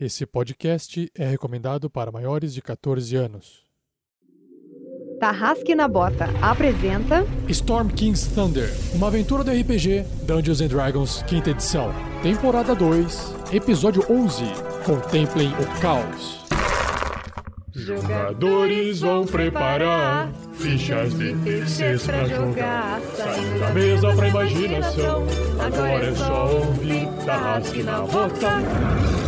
Esse podcast é recomendado para maiores de 14 anos. Tarrasque na Bota apresenta Storm King's Thunder, uma aventura do RPG Dungeons and Dragons, quinta edição. Temporada 2, episódio 11. Contemplem o caos. Jogadores vão preparar fichas de terceiros pra jogar. Saindo da mesa pra imaginação. Agora é só ouvir Tarrasque na Bota.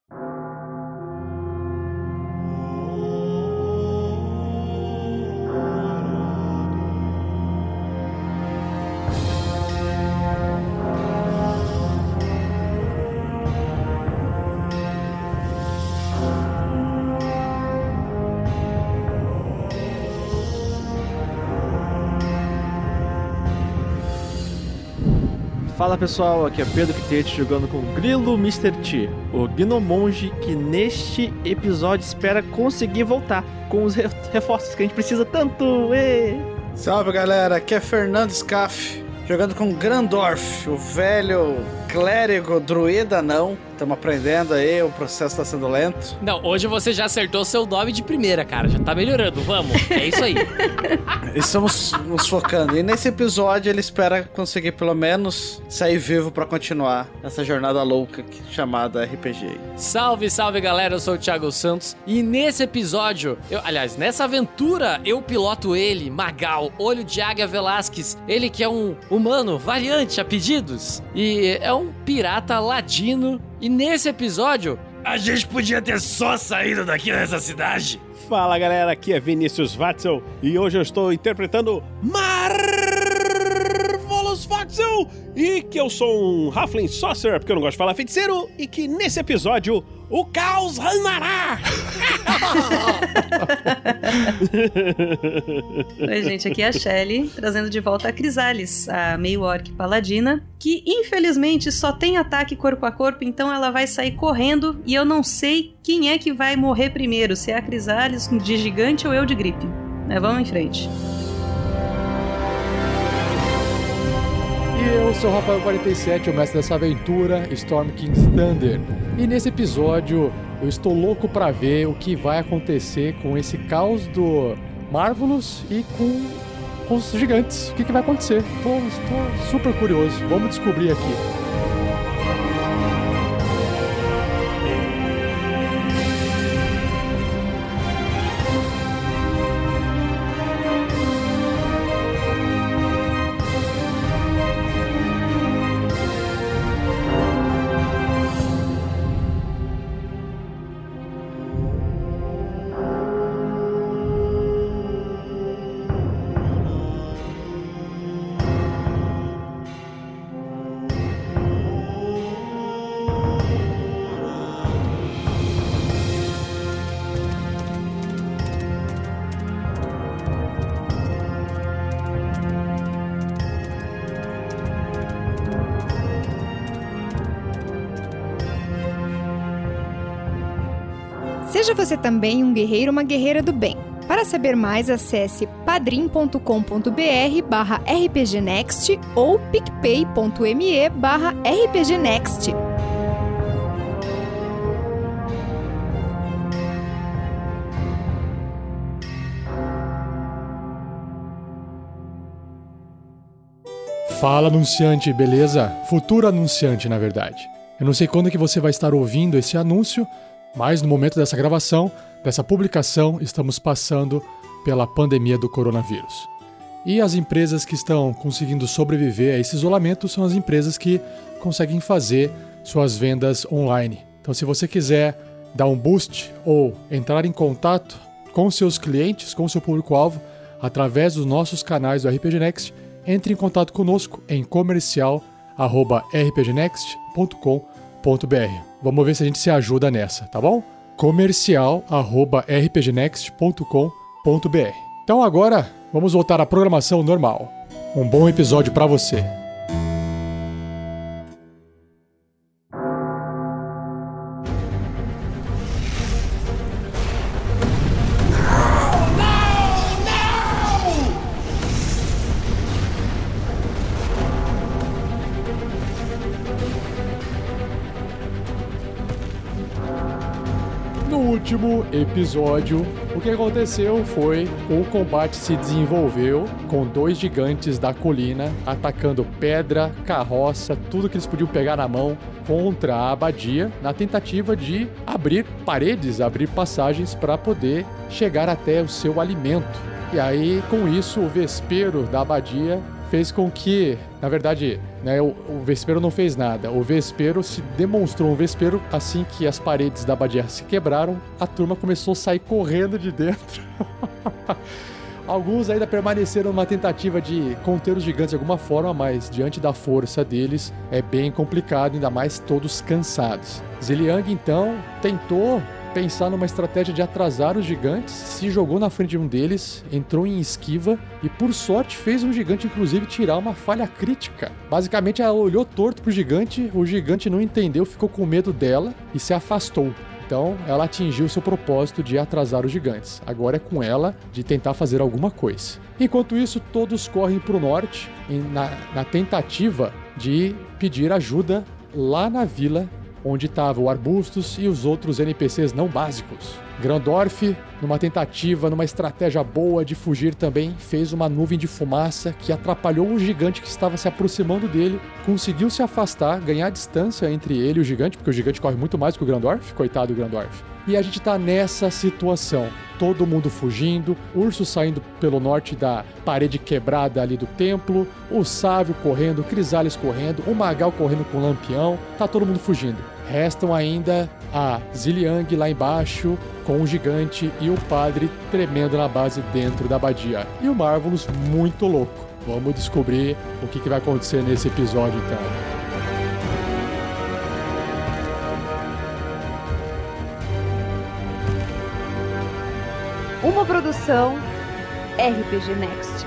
Pessoal, aqui é Pedro Quitete jogando com Grilo Mr. T, o Gnomonge que neste episódio espera conseguir voltar com os re- reforços que a gente precisa tanto. Ê! Salve galera, aqui é Fernando Scaff, jogando com Grandorf, o velho clérigo druida não. Estamos aprendendo aí, o processo está sendo lento. Não, hoje você já acertou seu nome de primeira, cara. Já tá melhorando. Vamos. É isso aí. Estamos nos focando. E nesse episódio ele espera conseguir pelo menos sair vivo para continuar essa jornada louca chamada RPG. Salve, salve, galera. Eu sou o Thiago Santos. E nesse episódio, eu, aliás, nessa aventura, eu piloto ele, Magal, olho de águia Velasquez. Ele que é um humano variante a pedidos. E é um pirata ladino. E nesse episódio, a gente podia ter só saído daqui dessa cidade. Fala galera, aqui é Vinícius Watzel e hoje eu estou interpretando Marvelous Watzel e que eu sou um Halfling Sorcerer, porque eu não gosto de falar feiticeiro, e que nesse episódio o caos reinará! Oi, gente, aqui é a Shelly, trazendo de volta a Crisales, a meio-orc paladina, que infelizmente só tem ataque corpo a corpo, então ela vai sair correndo e eu não sei quem é que vai morrer primeiro, se é a Crisales de gigante ou eu de gripe. Mas vamos em frente. E eu sou o Rafael47, o mestre dessa aventura, Storm King's Thunder. E nesse episódio eu estou louco pra ver o que vai acontecer com esse caos do Marvelous e com os gigantes. O que, que vai acontecer? Estou super curioso. Vamos descobrir aqui. Seja você também um guerreiro ou uma guerreira do bem. Para saber mais, acesse padrim.com.br barra rpgnext ou picpay.me barra rpgnext. Fala anunciante, beleza? Futuro anunciante, na verdade. Eu não sei quando que você vai estar ouvindo esse anúncio, mas no momento dessa gravação, dessa publicação, estamos passando pela pandemia do coronavírus. E as empresas que estão conseguindo sobreviver a esse isolamento são as empresas que conseguem fazer suas vendas online. Então, se você quiser dar um boost ou entrar em contato com seus clientes, com seu público-alvo, através dos nossos canais do RPG Next, entre em contato conosco em comercial@rpgnext.com.br. Vamos ver se a gente se ajuda nessa, tá bom? comercial@rpgnext.com.br. Então agora vamos voltar à programação normal. Um bom episódio para você. Último episódio, o que aconteceu foi o combate se desenvolveu com dois gigantes da colina atacando pedra, carroça, tudo que eles podiam pegar na mão contra a abadia, na tentativa de abrir paredes, abrir passagens para poder chegar até o seu alimento. E aí, com isso, o vespeiro da abadia fez com que, na verdade, né, o, o Vespero não fez nada. O Vespero se demonstrou um Vespero assim que as paredes da abadia se quebraram, a turma começou a sair correndo de dentro. Alguns ainda permaneceram numa tentativa de conter os gigantes de alguma forma, mas diante da força deles é bem complicado, ainda mais todos cansados. Ziliang então tentou pensar numa estratégia de atrasar os gigantes, se jogou na frente de um deles, entrou em esquiva e, por sorte, fez um gigante, inclusive, tirar uma falha crítica. Basicamente, ela olhou torto pro gigante, o gigante não entendeu, ficou com medo dela e se afastou. Então, ela atingiu seu propósito de atrasar os gigantes. Agora é com ela de tentar fazer alguma coisa. Enquanto isso, todos correm para o norte na, na tentativa de pedir ajuda lá na vila onde estavam Arbustos e os outros NPCs não básicos. Grandorf, numa tentativa, numa estratégia boa de fugir também, fez uma nuvem de fumaça que atrapalhou o gigante que estava se aproximando dele, conseguiu se afastar, ganhar distância entre ele e o gigante, porque o gigante corre muito mais que o Grandorf, coitado do Grandorf. E a gente tá nessa situação. Todo mundo fugindo, urso saindo pelo norte da parede quebrada ali do templo, o Sávio correndo, Crisales correndo, o Magal correndo com o Lampião, tá todo mundo fugindo. Restam ainda a Ziliang lá embaixo, com o gigante e o padre tremendo na base dentro da abadia. E o Marvelous muito louco. Vamos descobrir o que, que vai acontecer nesse episódio então. Uma produção RPG Next.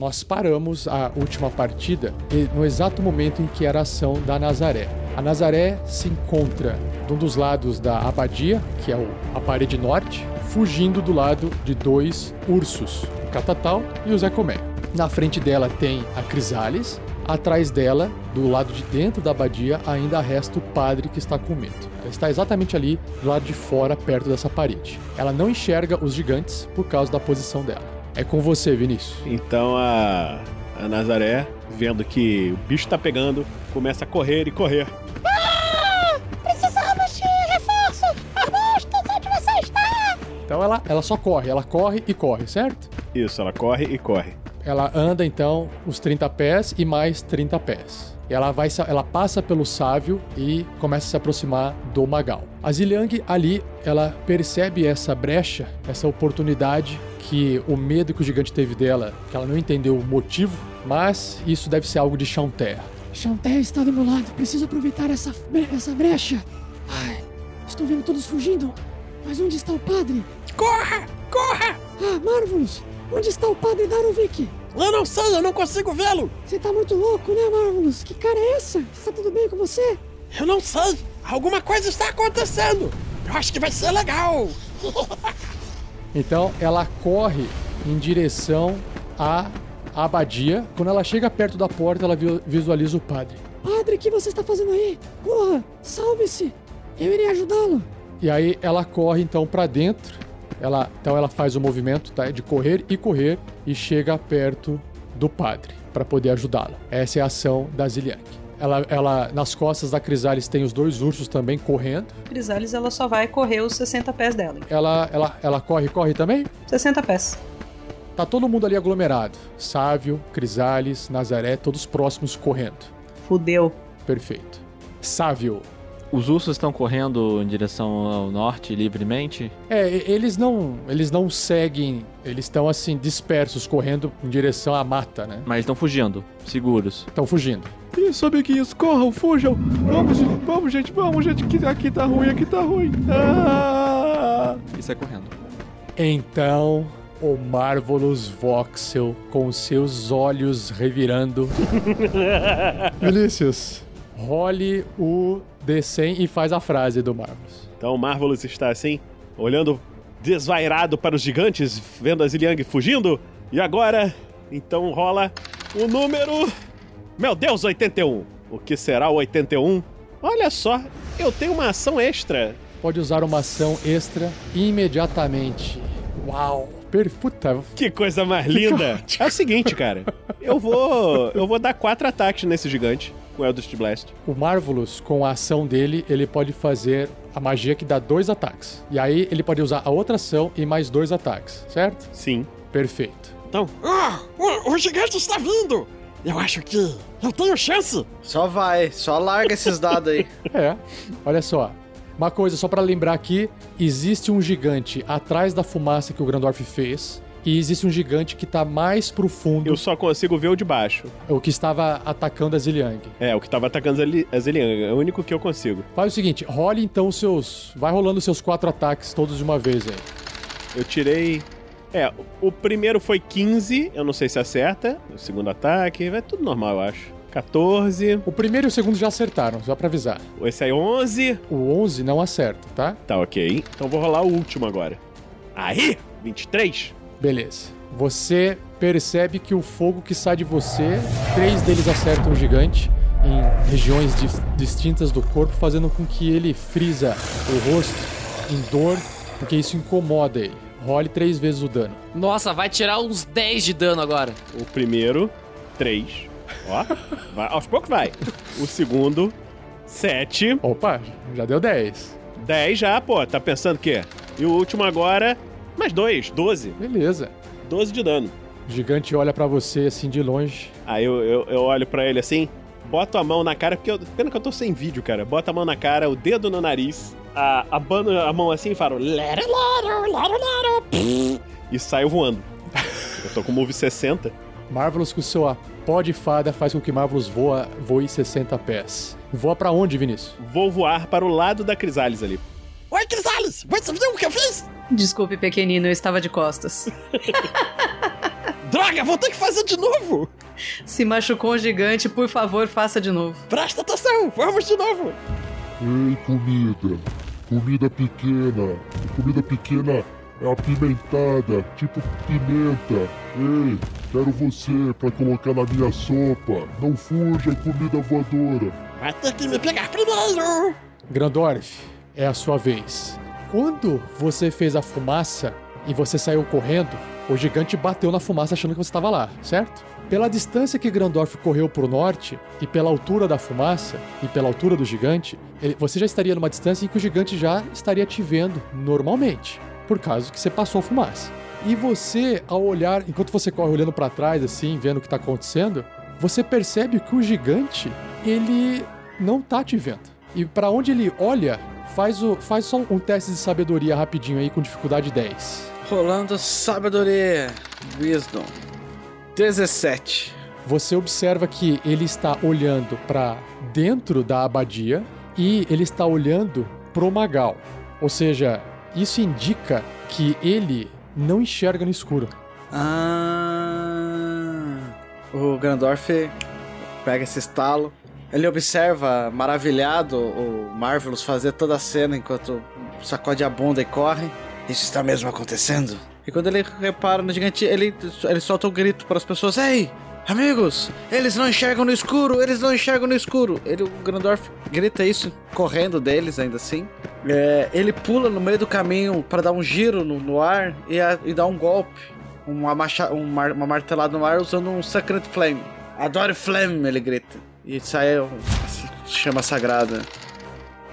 Nós paramos a última partida no exato momento em que era a ação da Nazaré. A Nazaré se encontra de um dos lados da abadia, que é a parede norte, fugindo do lado de dois ursos, o Catatal e o Zé Comé. Na frente dela tem a Crisales, atrás dela, do lado de dentro da abadia, ainda resta o padre que está com medo. Ela está exatamente ali, do lado de fora, perto dessa parede. Ela não enxerga os gigantes por causa da posição dela. É com você, Vinícius. Então a, a Nazaré, vendo que o bicho tá pegando, começa a correr e correr. Ah! Precisamos de reforço! Arbustos, onde você está? Então ela, ela só corre, ela corre e corre, certo? Isso, ela corre e corre. Ela anda então os 30 pés e mais 30 pés. Ela vai, ela passa pelo Sávio e começa a se aproximar do Magal. A Ziliang ali, ela percebe essa brecha, essa oportunidade que o medo que o gigante teve dela, que ela não entendeu o motivo, mas isso deve ser algo de Chanter. Chanter está do meu lado, preciso aproveitar essa, essa brecha. Ai, estou vendo todos fugindo, mas onde está o padre? Corra! Corra! Ah, Marvelous! Onde está o padre Darovic? Eu não sei, eu não consigo vê-lo! Você tá muito louco, né, Marvelous? Que cara é essa? Está tudo bem com você? Eu não sei! Alguma coisa está acontecendo! Eu acho que vai ser legal! então ela corre em direção à abadia. Quando ela chega perto da porta, ela visualiza o padre. Padre, o que você está fazendo aí? Corra! Salve-se! Eu irei ajudá-lo! E aí ela corre então para dentro ela, então ela faz o movimento tá, de correr e correr e chega perto do padre para poder ajudá-lo. Essa é a ação da Ziliang. Ela, ela, nas costas da Crisales tem os dois ursos também correndo. Crisales ela só vai correr os 60 pés dela. Ela, ela, ela corre, corre também? 60 pés. Tá todo mundo ali aglomerado. Sávio, Crisales, Nazaré, todos próximos correndo. Fudeu. Perfeito. Sávio, os ursos estão correndo em direção ao norte livremente? É, eles não, eles não seguem, eles estão assim dispersos correndo em direção à mata, né? Mas estão fugindo, seguros. Estão fugindo. Isso, amiguinhos, corram, fujam. Vamos, vamos, gente, vamos, gente, que aqui tá ruim, aqui tá ruim. Ah! E sai correndo. Então, o Marvelous Voxel, com seus olhos revirando. Vinícius, role o D100 e faz a frase do Marvelous. Então o Marvelous está assim, olhando desvairado para os gigantes, vendo a Ziliang fugindo. E agora, então rola o número. Meu Deus, 81! O que será o 81? Olha só, eu tenho uma ação extra. Pode usar uma ação extra imediatamente. Uau! Per... Puta, Que coisa mais linda. É o seguinte, cara. Eu vou. Eu vou dar quatro ataques nesse gigante com Eldritch Blast. o Marvelous, com a ação dele, ele pode fazer a magia que dá dois ataques. E aí ele pode usar a outra ação e mais dois ataques, certo? Sim. Perfeito. Então, Ah, o, o gigante está vindo! Eu acho que eu tenho chance! Só vai, só larga esses dados aí. É, olha só. Uma coisa, só pra lembrar aqui, existe um gigante atrás da fumaça que o Grandorf fez. E existe um gigante que tá mais pro fundo, eu só consigo ver o de baixo. o que estava atacando a Ziliang. É, o que tava atacando a Zeliang. É o único que eu consigo. Faz o seguinte, role então os seus. Vai rolando os seus quatro ataques todos de uma vez aí. Eu tirei. É, o primeiro foi 15, eu não sei se acerta. O segundo ataque, vai tudo normal, eu acho. 14. O primeiro e o segundo já acertaram, só pra avisar. Esse aí 11. O 11 não acerta, tá? Tá ok. Então vou rolar o último agora. Aí! 23. Beleza. Você percebe que o fogo que sai de você, três deles acertam o gigante em regiões dis- distintas do corpo, fazendo com que ele frisa o rosto em dor, porque isso incomoda ele. Role três vezes o dano. Nossa, vai tirar uns 10 de dano agora. O primeiro, 3. Ó, vai, aos poucos vai. O segundo, 7. Opa, já deu 10. 10 já, pô. Tá pensando o quê? E o último agora, mais 2, 12. Beleza. 12 de dano. O gigante olha pra você assim de longe. Aí eu, eu, eu olho pra ele assim, boto a mão na cara, porque eu, pena que eu tô sem vídeo, cara. Bota a mão na cara, o dedo no nariz, a, abano a mão assim e falo. "Lero, lero, lero, lero", pff, E saio voando. Eu tô com move 60. Marvelous com sua pó de fada faz com que Marvelous voa, voe 60 pés. Voa pra onde, Vinícius? Vou voar para o lado da Crisales ali. Oi, Crisales! Você viu o que eu fiz? Desculpe, pequenino, eu estava de costas. Droga, vou ter que fazer de novo! Se machucou um gigante, por favor, faça de novo. Presta atenção, vamos de novo! Ei, comida. Comida pequena. Comida pequena é apimentada, tipo pimenta. Ei, quero você pra colocar na minha sopa. Não fuja, comida voadora. Vai ter que me pegar primeiro! Grandorf, é a sua vez. Quando você fez a fumaça e você saiu correndo, o gigante bateu na fumaça achando que você estava lá, certo? Pela distância que Grandorf correu para o norte e pela altura da fumaça e pela altura do gigante, ele- você já estaria numa distância em que o gigante já estaria te vendo normalmente, por causa que você passou a fumaça. E você, ao olhar, enquanto você corre olhando para trás assim, vendo o que está acontecendo, você percebe que o gigante, ele não tá te vendo. E para onde ele olha, faz, o, faz só um teste de sabedoria rapidinho aí com dificuldade 10. Rolando sabedoria. Wisdom. 17. Você observa que ele está olhando para dentro da abadia e ele está olhando pro Magal. Ou seja, isso indica que ele não enxerga no escuro. Ah. O Grandorf pega esse estalo. Ele observa, maravilhado, o Marvelous fazer toda a cena enquanto sacode a bunda e corre. Isso está mesmo acontecendo? E quando ele repara no gigante, ele, ele solta um grito para as pessoas: Ei, amigos, eles não enxergam no escuro, eles não enxergam no escuro. Ele, o Grandorf grita isso, correndo deles ainda assim. É, ele pula no meio do caminho para dar um giro no, no ar e, a- e dar um golpe uma, macha, um mar- uma martelada no ar usando um Sacred Flame. Adore Flame, ele grita. E sai um, chama sagrada,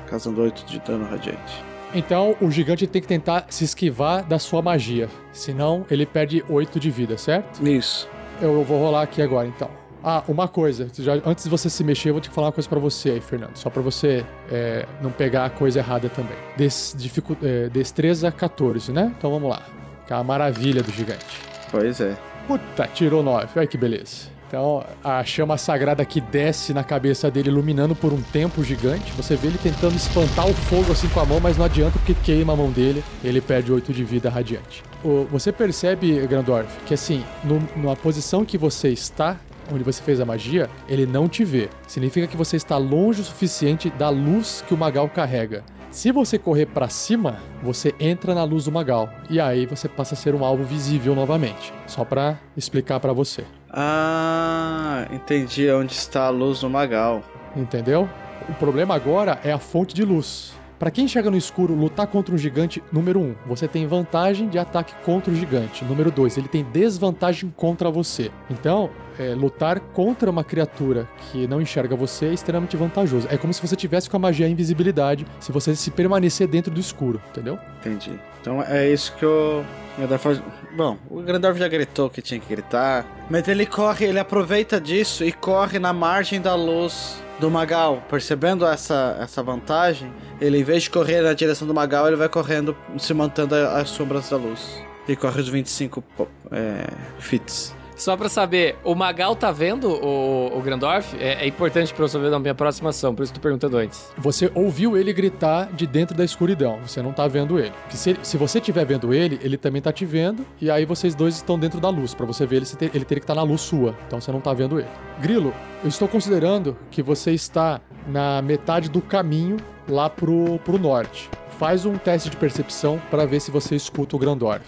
causando 8 de dano radiante. Então o gigante tem que tentar se esquivar da sua magia. Senão ele perde 8 de vida, certo? Isso. Eu vou rolar aqui agora então. Ah, uma coisa. já- antes de você se mexer, eu vou te falar uma coisa pra você aí, Fernando. Só pra você é, não pegar a coisa errada também. Des, dificu- é, destreza 14, né? Então vamos lá. Que é a maravilha do gigante. Pois é. Puta, tirou 9. Olha que beleza. Então, a chama sagrada que desce na cabeça dele, iluminando por um tempo gigante. Você vê ele tentando espantar o fogo assim com a mão, mas não adianta porque queima a mão dele. Ele perde 8 de vida radiante. Você percebe, Grandorf, que assim, no, numa posição que você está, onde você fez a magia, ele não te vê. Significa que você está longe o suficiente da luz que o Magal carrega. Se você correr pra cima, você entra na luz do Magal e aí você passa a ser um alvo visível novamente. Só pra explicar pra você, Ah, entendi onde está a luz do Magal. entendeu? O problema agora é a fonte de luz. Pra quem chega no escuro, lutar contra um gigante, número 1, um, você tem vantagem de ataque contra o gigante. Número 2, ele tem desvantagem contra você. Então, é, lutar contra uma criatura que não enxerga você é extremamente vantajoso. É como se você tivesse com a magia invisibilidade, se você se permanecer dentro do escuro, entendeu? Entendi. Então é isso que o Grandorf... Bom, o Grandorf já gritou que tinha que gritar, mas ele corre, ele aproveita disso e corre na margem da luz do Magal. Percebendo essa, essa vantagem, ele em vez de correr na direção do Magal, ele vai correndo, se mantendo as sombras da luz. E corre os 25 é, fits. Só pra saber, o Magal tá vendo o, o Grandorf? É, é importante pra eu saber na minha próxima ação, por isso tô perguntando antes. Você ouviu ele gritar de dentro da escuridão, você não tá vendo ele. Se, se você estiver vendo ele, ele também tá te vendo, e aí vocês dois estão dentro da luz. Pra você ver ele, ter, ele teria que estar tá na luz sua, então você não tá vendo ele. Grilo, eu estou considerando que você está na metade do caminho lá pro, pro norte. Faz um teste de percepção para ver se você escuta o Grandorf.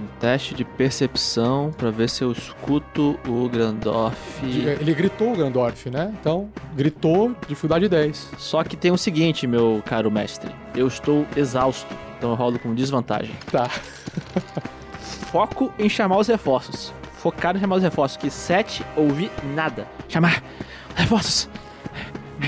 Um teste de percepção pra ver se eu escuto o Grandorf. Ele gritou o Grandorf, né? Então, gritou, dificuldade 10. Só que tem o seguinte, meu caro mestre. Eu estou exausto, então eu rolo com desvantagem. Tá. Foco em chamar os reforços. Focado em chamar os reforços, que 7 ouvi nada. Chamar reforços.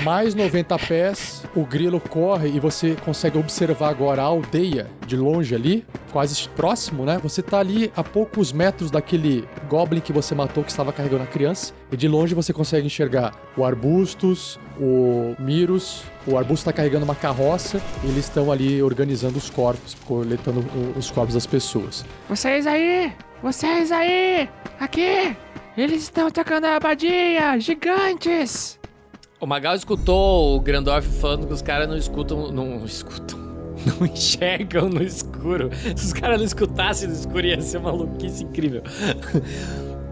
Mais 90 pés, o grilo corre e você consegue observar agora a aldeia de longe ali, quase próximo, né? Você tá ali a poucos metros daquele goblin que você matou que estava carregando a criança. E de longe você consegue enxergar o arbustos, o Mirus. O arbusto está carregando uma carroça e eles estão ali organizando os corpos, coletando os corpos das pessoas. Vocês aí! Vocês aí! Aqui! Eles estão atacando a abadia! Gigantes! O Magal escutou o Grandorf falando que os caras não escutam. Não escutam. Não enxergam no escuro. Se os caras não escutassem no escuro, ia ser uma maluquice incrível.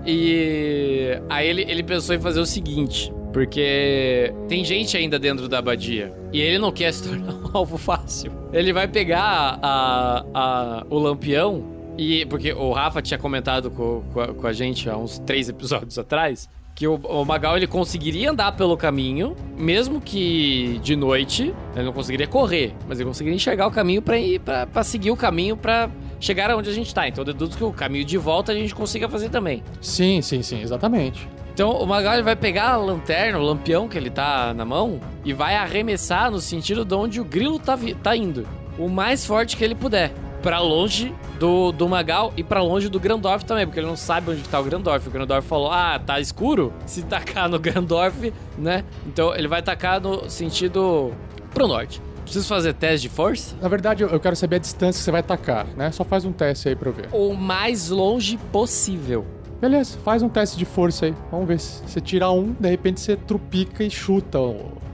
E aí ele, ele pensou em fazer o seguinte. Porque tem gente ainda dentro da abadia. E ele não quer se tornar um alvo fácil. Ele vai pegar a, a, o lampião. E, porque o Rafa tinha comentado com, com, a, com a gente há uns três episódios atrás que o, o, Magal ele conseguiria andar pelo caminho, mesmo que de noite, ele não conseguiria correr, mas ele conseguiria enxergar o caminho para ir para seguir o caminho para chegar aonde a gente tá. Então eu deduzo que o caminho de volta a gente consiga fazer também. Sim, sim, sim, exatamente. Então o Magal ele vai pegar a lanterna, o lampião que ele tá na mão e vai arremessar no sentido de onde o grilo tá, tá indo, o mais forte que ele puder para longe do, do Magal e para longe do Grandorf também, porque ele não sabe onde tá o Grandorf. O Grandorf falou: "Ah, tá escuro". Se tacar no Grandorf, né? Então ele vai tacar no sentido pro norte. Preciso fazer teste de força? Na verdade, eu quero saber a distância que você vai atacar, né? Só faz um teste aí pra eu ver. O mais longe possível. Beleza, faz um teste de força aí. Vamos ver se você tira um, de repente você trupica e chuta.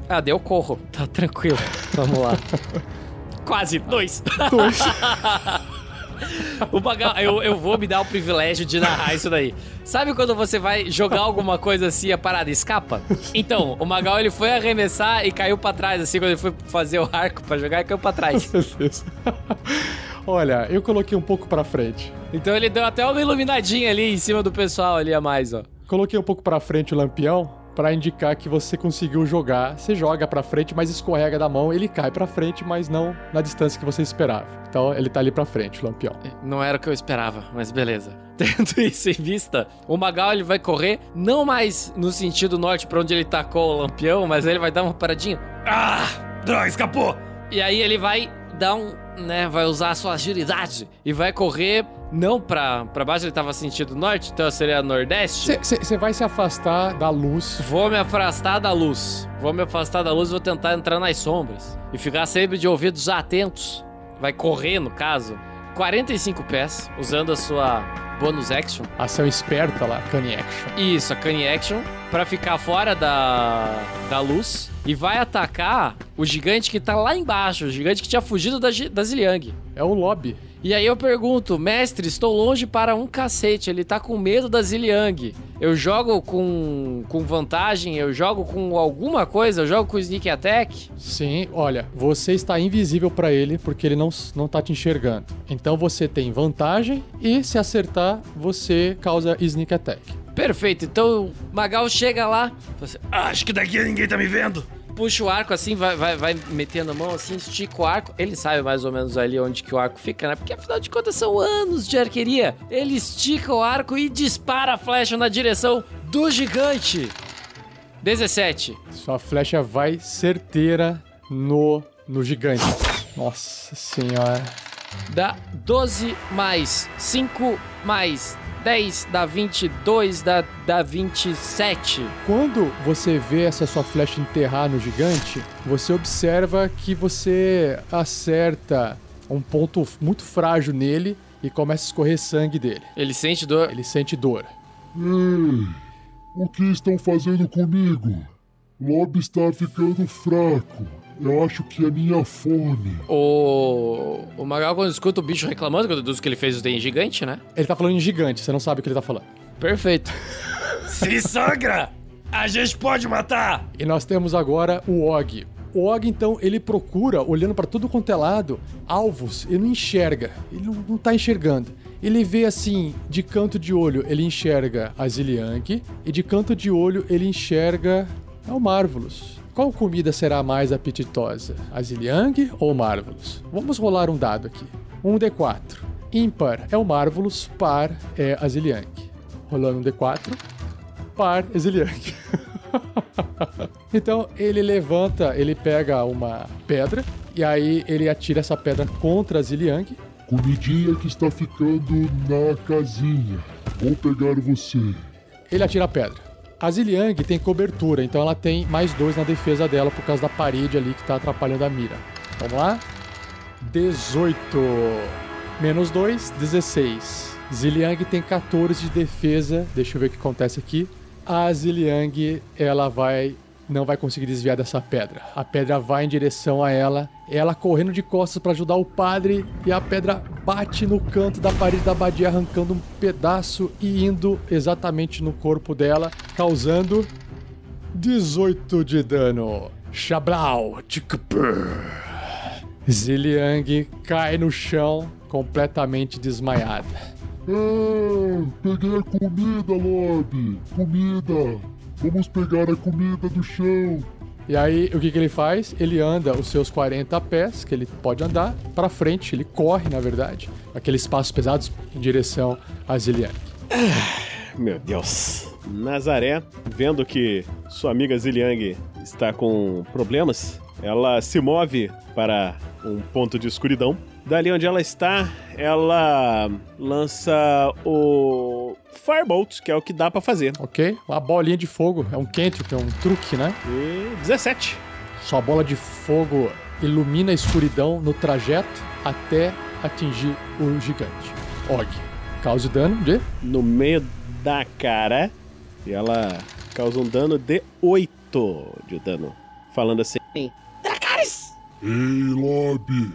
Ah, deu corro. Tá tranquilo. Vamos lá. Quase, dois. Dois. o Magal, eu, eu vou me dar o privilégio de narrar isso daí. Sabe quando você vai jogar alguma coisa assim e a parada escapa? Então, o Magal ele foi arremessar e caiu para trás, assim, quando ele foi fazer o arco para jogar, caiu para trás. Olha, eu coloquei um pouco para frente. Então ele deu até uma iluminadinha ali em cima do pessoal ali a mais, ó. Coloquei um pouco para frente o lampião para indicar que você conseguiu jogar. Você joga para frente, mas escorrega da mão, ele cai para frente, mas não na distância que você esperava. Então ele tá ali para frente, o lampião. Não era o que eu esperava, mas beleza. Tendo isso em vista, o Magal ele vai correr não mais no sentido norte para onde ele tacou o lampião, mas ele vai dar uma paradinha. Ah! Droga, escapou! E aí ele vai dar um, né, vai usar a sua agilidade e vai correr não pra, pra baixo, ele tava sentido norte, então seria nordeste. Você vai se afastar da luz. Vou me afastar da luz. Vou me afastar da luz e vou tentar entrar nas sombras. E ficar sempre de ouvidos atentos. Vai correr, no caso. 45 pés, usando a sua bonus action. Ação esperta lá, Cunning Action. Isso, a Cunning Action, pra ficar fora da, da luz. E vai atacar o gigante que tá lá embaixo, o gigante que tinha fugido da, da Ziliang. É o lobby. E aí eu pergunto, mestre, estou longe para um cacete, ele tá com medo da Ziliang. Eu jogo com, com vantagem, eu jogo com alguma coisa, eu jogo com sneak attack? Sim, olha, você está invisível para ele porque ele não, não tá te enxergando. Então você tem vantagem e se acertar, você causa sneak attack. Perfeito, então Magal chega lá, assim, ah, acho que daqui ninguém tá me vendo. Puxa o arco assim, vai, vai, vai metendo a mão assim, estica o arco. Ele sabe mais ou menos ali onde que o arco fica, né? Porque afinal de contas são anos de arqueria. Ele estica o arco e dispara a flecha na direção do gigante. 17. Sua flecha vai certeira no, no gigante. Nossa senhora. Dá 12 mais 5 mais 10 dá 22, dá, dá 27. Quando você vê essa sua flecha enterrar no gigante, você observa que você acerta um ponto muito frágil nele e começa a escorrer sangue dele. Ele sente dor. Ele sente dor. Ei, o que estão fazendo comigo? O Lob está ficando fraco. Eu acho que é minha fome. O, o Magal, quando escuta o bicho reclamando, quando deduz que ele fez o dente gigante, né? Ele tá falando em gigante, você não sabe o que ele tá falando. Perfeito. Se sangra, a gente pode matar. E nós temos agora o Og. O Og, então, ele procura, olhando pra tudo quanto é lado, alvos. Ele não enxerga. Ele não, não tá enxergando. Ele vê assim, de canto de olho, ele enxerga a Ziliang. E de canto de olho, ele enxerga é o Marvelous. Qual comida será mais apetitosa? A Ziliang ou Marvelous? Vamos rolar um dado aqui. Um D4. Ímpar é o Marvelous, par é a Ziliang. Rolando um D4. Par é Ziliang. então ele levanta, ele pega uma pedra e aí ele atira essa pedra contra a Ziliang. Comidinha que está ficando na casinha. Vou pegar você. Ele atira a pedra. A Ziliang tem cobertura, então ela tem mais dois na defesa dela por causa da parede ali que tá atrapalhando a mira. Vamos lá? 18 menos 2, 16. Ziliang tem 14 de defesa. Deixa eu ver o que acontece aqui. A Ziliang, ela vai não vai conseguir desviar dessa pedra. A pedra vai em direção a ela, ela correndo de costas para ajudar o padre e a pedra bate no canto da parede da abadia, arrancando um pedaço e indo exatamente no corpo dela, causando 18 de dano. Xablau, Ziliang cai no chão completamente desmaiada. Ah, peguei a comida, Lob! Comida! Vamos pegar a comida do chão. E aí, o que, que ele faz? Ele anda os seus 40 pés, que ele pode andar, para frente. Ele corre, na verdade, aqueles passos pesados em direção a Ziliang. Meu Deus. Nazaré, vendo que sua amiga Ziliang está com problemas, ela se move para um ponto de escuridão. Dali onde ela está, ela lança o Firebolt, que é o que dá pra fazer. Ok, uma bolinha de fogo, é um cantrip, é um truque, né? E 17. Sua bola de fogo ilumina a escuridão no trajeto até atingir o gigante. Og. Cause dano de? No meio da cara. E ela causa um dano de 8 de dano. Falando assim. Dracarys! Ei, Lob!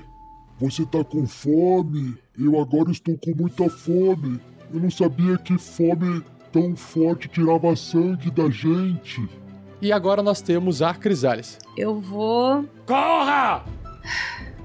Você tá com fome? Eu agora estou com muita fome. Eu não sabia que fome tão forte tirava sangue da gente. E agora nós temos a Crisales. Eu vou. Corra!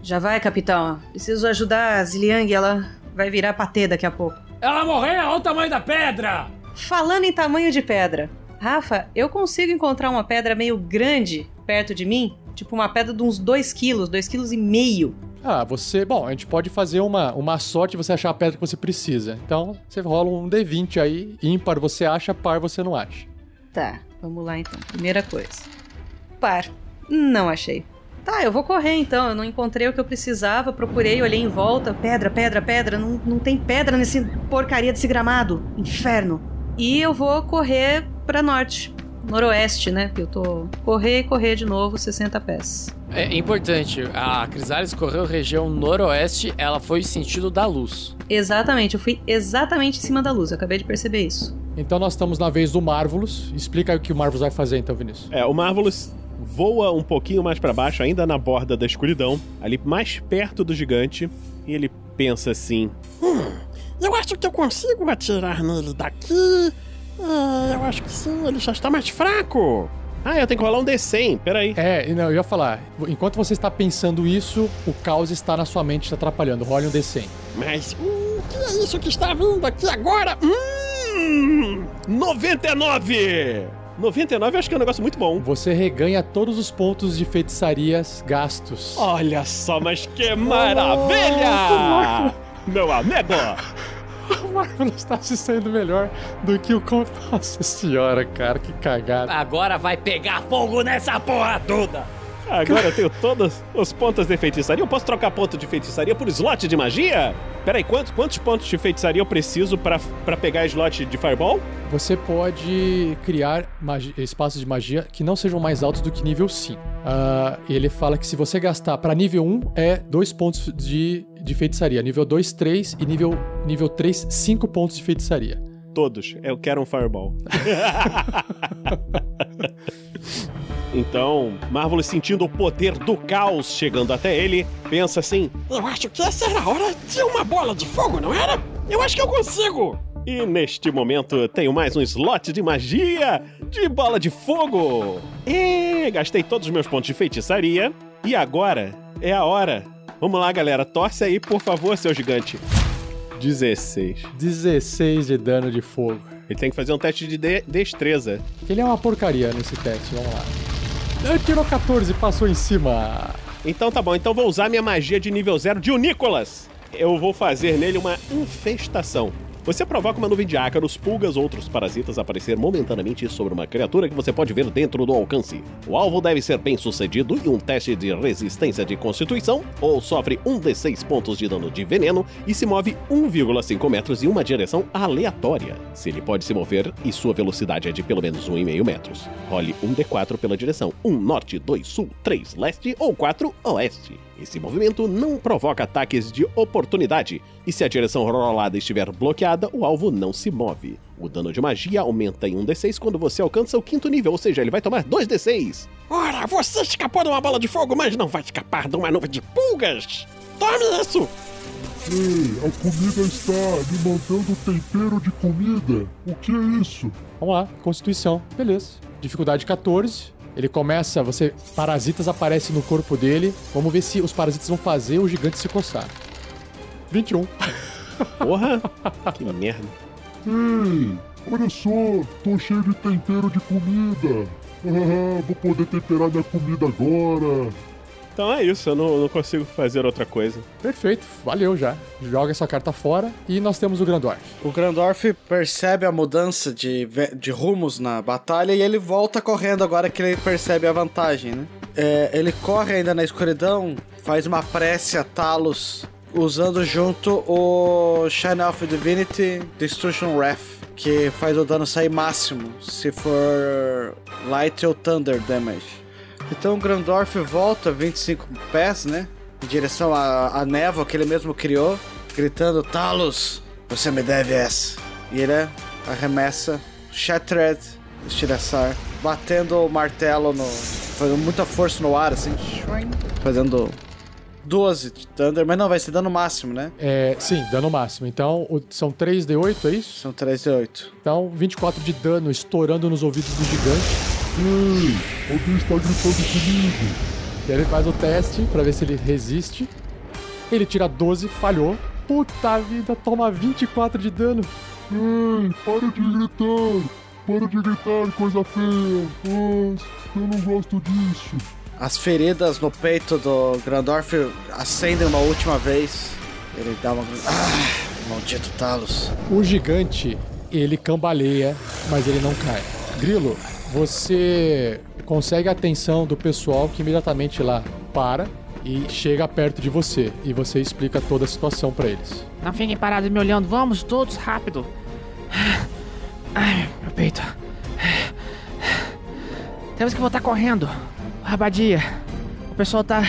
Já vai, capitão. Preciso ajudar a Ziliang, ela vai virar patê daqui a pouco. Ela morreu! Olha o tamanho da pedra! Falando em tamanho de pedra, Rafa, eu consigo encontrar uma pedra meio grande perto de mim? Tipo uma pedra de uns 2 quilos, 2 quilos e meio. Ah, você. Bom, a gente pode fazer uma, uma sorte você achar a pedra que você precisa. Então, você rola um D20 aí, ímpar você acha, par você não acha. Tá, vamos lá então. Primeira coisa. Par. Não achei. Tá, eu vou correr então. Eu não encontrei o que eu precisava, procurei, olhei em volta. Pedra, pedra, pedra. Não, não tem pedra nesse porcaria desse gramado. Inferno. E eu vou correr pra norte. Noroeste, né? Que eu tô. Correr e correr de novo, 60 pés. É importante, a Crisales correu região noroeste, ela foi sentido da luz. Exatamente, eu fui exatamente em cima da luz, eu acabei de perceber isso. Então nós estamos na vez do Marvelous. Explica aí o que o Marvelous vai fazer então, Vinícius. É, o Marvelous voa um pouquinho mais pra baixo, ainda na borda da escuridão, ali mais perto do gigante, e ele pensa assim: Eu acho que eu consigo atirar nele daqui. Ah, eu acho que sim, ele já está mais fraco. Ah, eu tenho que rolar um D100, peraí. É, e não, eu ia falar. Enquanto você está pensando isso, o caos está na sua mente te atrapalhando. Role um D100. Mas hum, o que é isso que está vindo aqui agora? Hum, 99! 99 eu acho que é um negócio muito bom. Você reganha todos os pontos de feitiçarias gastos. Olha só, mas que maravilha! Meu amigo! O Marvel está se saindo melhor do que o. con- Nossa senhora, cara, que cagada. Agora vai pegar fogo nessa porra toda! Agora eu tenho todos os pontos de feitiçaria. Eu posso trocar ponto de feitiçaria por slot de magia? Peraí, quantos, quantos pontos de feitiçaria eu preciso pra, pra pegar slot de fireball? Você pode criar espaços de magia que não sejam mais altos do que nível 5. Ah, e ele fala que se você gastar para nível 1 é 2 pontos de, de feitiçaria, nível 2, 3 e nível, nível 3, 5 pontos de feitiçaria. Todos. Eu quero um fireball. então, Marvel sentindo o poder do caos chegando até ele, pensa assim: Eu acho que essa era a hora de uma bola de fogo, não era? Eu acho que eu consigo! E neste momento tenho mais um slot de magia de bola de fogo. E gastei todos os meus pontos de feitiçaria. E agora é a hora. Vamos lá, galera. Torce aí, por favor, seu gigante. 16. 16 de dano de fogo. Ele tem que fazer um teste de de- destreza. Ele é uma porcaria nesse teste, vamos lá. Ele tirou 14 e passou em cima. Então tá bom, então vou usar minha magia de nível zero de Nicolas. Eu vou fazer nele uma infestação. Você provoca uma nuvem de ácaros, pulgas ou outros parasitas aparecer momentaneamente sobre uma criatura que você pode ver dentro do alcance. O alvo deve ser bem sucedido em um teste de resistência de constituição, ou sofre 1d6 pontos de dano de veneno e se move 1,5 metros em uma direção aleatória. Se ele pode se mover e sua velocidade é de pelo menos 1,5 metros. Role 1d4 pela direção 1 norte, 2 sul, 3 leste ou 4 oeste. Esse movimento não provoca ataques de oportunidade, e se a direção rolada estiver bloqueada, o alvo não se move. O dano de magia aumenta em 1d6 quando você alcança o quinto nível, ou seja, ele vai tomar 2d6. Ora, você escapou de uma bola de fogo, mas não vai escapar de uma nuvem de pulgas! Tome isso! Ei, a comida está me mandando tempero de comida. O que é isso? Vamos lá, Constituição. Beleza. Dificuldade 14. Ele começa, você. Parasitas aparecem no corpo dele. Vamos ver se os parasitas vão fazer o gigante se coçar. 21. Porra! que merda. Ei, olha só, tô cheio de tempero de comida. Ah, vou poder temperar minha comida agora. Então é isso, eu não, não consigo fazer outra coisa. Perfeito, valeu já. Joga essa carta fora e nós temos o Grandorf. O Grandorf percebe a mudança de, de rumos na batalha e ele volta correndo agora que ele percebe a vantagem, né? É, ele corre ainda na escuridão, faz uma prece a Talos, usando junto o Shine of Divinity Destruction Wrath, que faz o dano sair máximo, se for Light ou Thunder Damage. Então o Grandorf volta 25 pés, né? Em direção à, à névoa que ele mesmo criou, gritando: Talos, você me deve essa. E ele arremessa Shattered Estilhaçar, batendo o martelo no. fazendo muita força no ar, assim. Fazendo 12 de Thunder, mas não, vai ser dano máximo, né? É, sim, dano máximo. Então, o- são 3 de 8, é isso? São 3 de 8. Então, 24 de dano estourando nos ouvidos do gigante. Ei, alguém está gritando comigo. E aí ele faz o teste pra ver se ele resiste. Ele tira 12, falhou. Puta vida, toma 24 de dano. Ei, para de gritar. Para de gritar, coisa feia. Ah, eu não gosto disso. As feridas no peito do Grandorf acendem uma última vez. Ele dá uma. Ah, maldito Talos. O gigante, ele cambaleia, mas ele não cai. Grilo, você consegue a atenção do pessoal que imediatamente lá para e chega perto de você e você explica toda a situação pra eles. Não fiquem parados me olhando, vamos todos rápido. Ai, meu peito. Temos que voltar correndo. Rabadia. O pessoal tá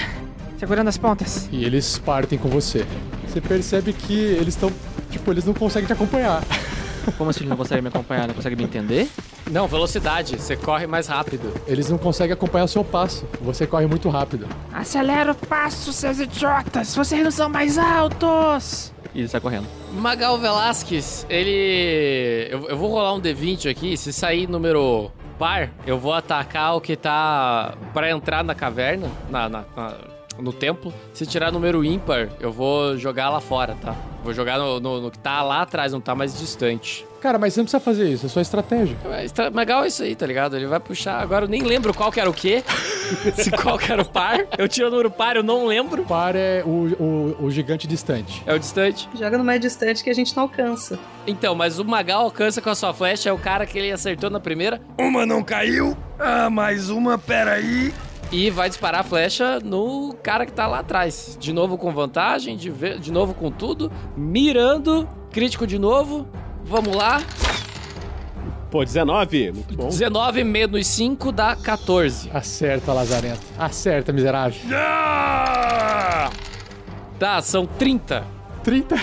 segurando as pontas. E eles partem com você. Você percebe que eles estão, tipo, eles não conseguem te acompanhar. Como assim ele não consegue me acompanhar? Não consegue me entender? Não, velocidade. Você corre mais rápido. Eles não conseguem acompanhar o seu passo. Você corre muito rápido. Acelera o passo, seus idiotas! Vocês não são mais altos! E ele sai correndo. Magal Velasquez, ele. Eu, eu vou rolar um D20 aqui. Se sair número par, eu vou atacar o que tá pra entrar na caverna, na, na- na- no templo. Se tirar número ímpar, eu vou jogar lá fora, tá? Vou jogar no, no- no que tá lá atrás, não tá mais distante. Cara, mas você não precisa fazer isso, é só estratégia. É estra- legal isso aí, tá ligado? Ele vai puxar. Agora eu nem lembro qual que era o quê. Se qual que era o par. Eu tiro o número par, eu não lembro. Par é o, o, o gigante distante. É o distante. Joga no mais distante que a gente não alcança. Então, mas o Magal alcança com a sua flecha, é o cara que ele acertou na primeira. Uma não caiu. Ah, mais uma, peraí. E vai disparar a flecha no cara que tá lá atrás. De novo com vantagem, de, de novo com tudo. Mirando. Crítico de novo. Vamos lá. Pô, 19. Muito bom. 19 menos 5 dá 14. Acerta, Lazarento. Acerta, miserável. Tá, são 30 30?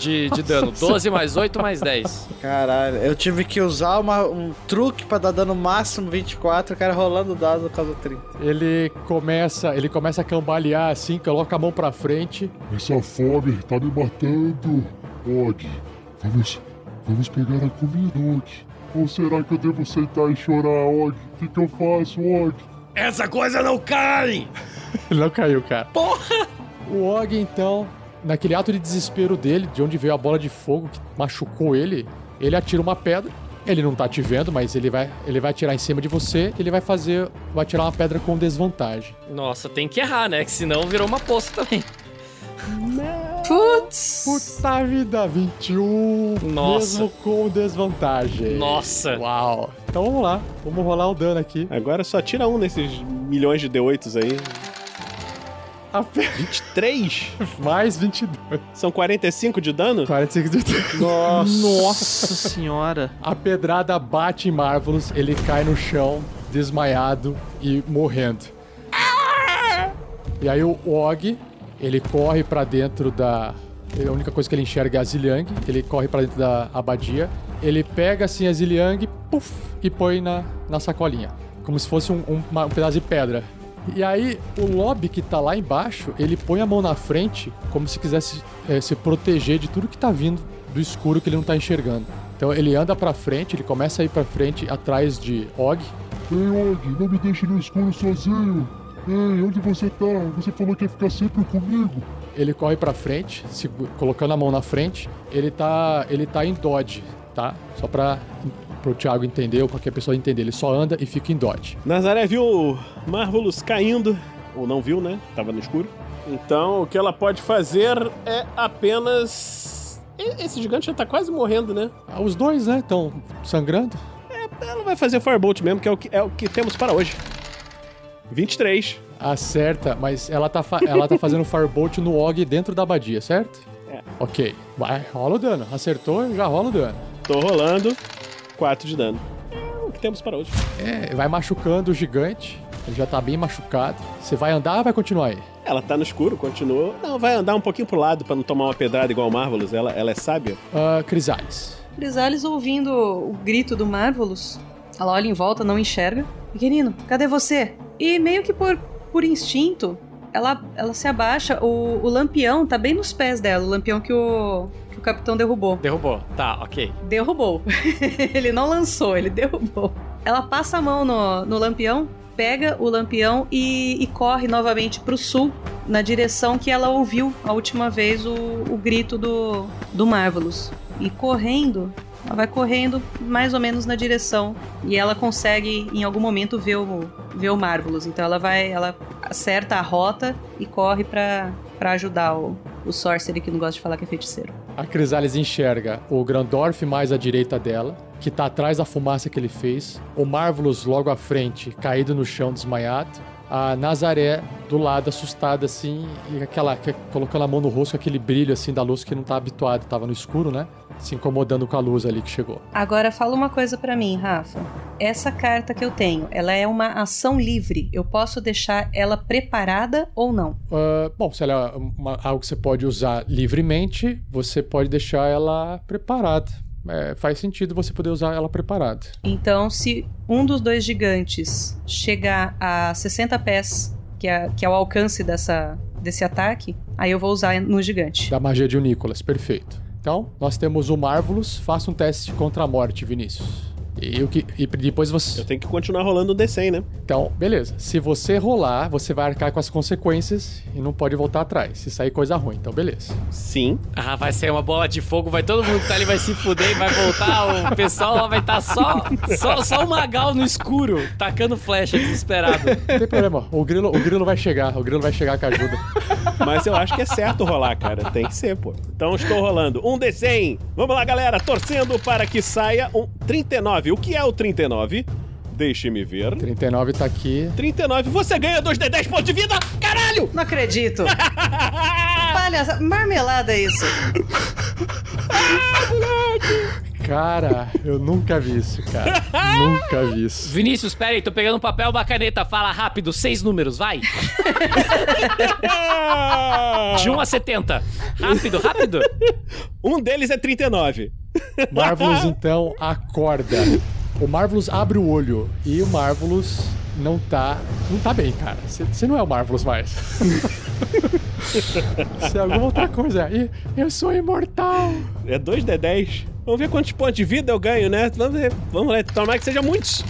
De, de dano. 12 mais 8 mais 10. Caralho, eu tive que usar uma- um truque pra dar dano máximo 24, o cara rolando o dado por causa do 30. Ele começa, ele começa a cambalear assim, coloca a mão pra frente. Essa fome tá me matando. Og, vamos, vamos pegar a comida, Og. Ou será que eu devo sentar e chorar, Og? O que, que eu faço, Og? Essa coisa não cai. Ele não caiu, cara. Porra! O Og, então, naquele ato de desespero dele, de onde veio a bola de fogo que machucou ele, ele atira uma pedra. Ele não tá te vendo, mas ele vai, ele vai atirar em cima de você. Ele vai fazer, vai atirar uma pedra com desvantagem. Nossa, tem que errar, né? Que senão virou uma poça também. Putz! Puta vida, 21. Nossa. Mesmo com desvantagem. Nossa. Uau. Então vamos lá, vamos rolar o dano aqui. Agora só tira um desses milhões de D8s aí. A pe- 23? Mais 22. São 45 de dano? 45 de dano. Nossa senhora. A pedrada bate em Marvelous, ele cai no chão, desmaiado e morrendo. E aí o Og, ele corre pra dentro da. A única coisa que ele enxerga é a Ziliang. Ele corre pra dentro da abadia. Ele pega assim a Ziliang, puff, e põe na, na sacolinha. Como se fosse um, um- uma- um pedaço de pedra. E aí, o Lobby que tá lá embaixo, ele põe a mão na frente, como se quisesse eh, se proteger de tudo que tá vindo do escuro que ele não tá enxergando. Então ele anda pra frente, ele começa a ir pra frente atrás de Og. Ei, Og, não me deixe no escuro sozinho. Ei, onde você tá? Você falou que ia ficar sempre comigo. Ele corre pra frente, segu- colocando a mão na frente. Ele tá, ele tá em dodge, tá? Só pra pro Thiago entender ou qualquer pessoa entender. Ele só anda e fica em dodge. Nazaré viu Marvelous caindo, ou não viu, né? Tava no escuro. Então o que ela pode fazer é apenas. Esse gigante já tá quase morrendo, né? Ah, Os dois, né, estão sangrando. Ela vai fazer Firebolt mesmo, que é o que, é o que temos para hoje. 23. Acerta, mas ela tá, ela tá fazendo Firebolt no Og dentro da abadia, certo? É. Ok, vai, rola o dano. Acertou, já rola o dano. Tô rolando. 4 de dano. É o que temos para hoje. É, vai machucando o gigante. Ele já tá bem machucado. Você vai andar ou vai continuar aí? Ela tá no escuro, continua. Não, vai andar um pouquinho pro lado pra não tomar uma pedrada igual o Marvelous. Ela, ela é sábia. Ah, Crisales. Crisales ouvindo o grito do Marvelous, ela olha em volta, não enxerga. Pequenino, cadê você? E meio que por, por instinto, ela, ela se abaixa. O, o lampião tá bem nos pés dela, o lampião que o, que o capitão derrubou. Derrubou. Tá, ok. Derrubou. ele não lançou, ele derrubou. Ela passa a mão no, no lampião, pega o lampião e, e corre novamente pro sul, na direção que ela ouviu a última vez o, o grito do, do Marvelous. E correndo, ela vai correndo mais ou menos na direção. E ela consegue, em algum momento, ver o, ver o Marvelous. Então ela vai, ela acerta a rota e corre pra, pra ajudar o, o Sorcerer, que não gosta de falar que é feiticeiro. A Crisales enxerga o Grandorf mais à direita dela, que tá atrás da fumaça que ele fez. O Marvelous logo à frente, caído no chão, desmaiado. A Nazaré do lado, assustada assim, e aquela, que- colocando a mão no rosto, aquele brilho assim da luz que não tá habituado, tava no escuro, né? Se incomodando com a luz ali que chegou. Agora fala uma coisa pra mim, Rafa. Essa carta que eu tenho, ela é uma ação livre. Eu posso deixar ela preparada ou não? Ah, bom, se ela é uma- algo que você pode usar livremente, você pode deixar ela preparada. É, faz sentido você poder usar ela preparada. Então, se um dos dois gigantes chegar a 60 pés, que é, que é o alcance dessa, desse ataque, aí eu vou usar no gigante. Da magia de Nicolas, perfeito. Então, nós temos o Marvelous. Faça um teste contra a morte, Vinícius. E, o que, e depois você. Eu tenho que continuar rolando o D100, né? Então, beleza. Se você rolar, você vai arcar com as consequências e não pode voltar atrás. Se sair coisa ruim, então beleza. Sim. Ah, vai ser uma bola de fogo, vai todo mundo que tá ali vai se fuder e vai voltar. O pessoal lá vai estar só, só, só o Magal no escuro, tacando flecha desesperado. Não tem problema. O grilo, o grilo vai chegar. O grilo vai chegar com a ajuda. Mas eu acho que é certo rolar, cara. Tem que ser, pô. Então estou rolando um D100. Vamos lá, galera. Torcendo para que saia um 39. O que é o 39? Deixe-me ver. 39 tá aqui. 39. Você ganha 2 D10 pontos de vida. Caralho! Não acredito. Palhaça, marmelada é isso. Cara, eu nunca vi isso, cara. nunca vi isso. Vinícius, pera aí, tô pegando um papel, uma caneta. Fala rápido, seis números, vai. De 1 a 70. Rápido, rápido. Um deles é 39. Marvelous, então, acorda. O Marvelous abre o olho e o Marvelous não tá. Não tá bem, cara. Você não é o Marvelous mais. Você é alguma outra coisa. E eu sou imortal. É 2 D10. Vamos ver quantos pontos de vida eu ganho, né? Vamos ver. Vamos lá. Tomara que seja muitos.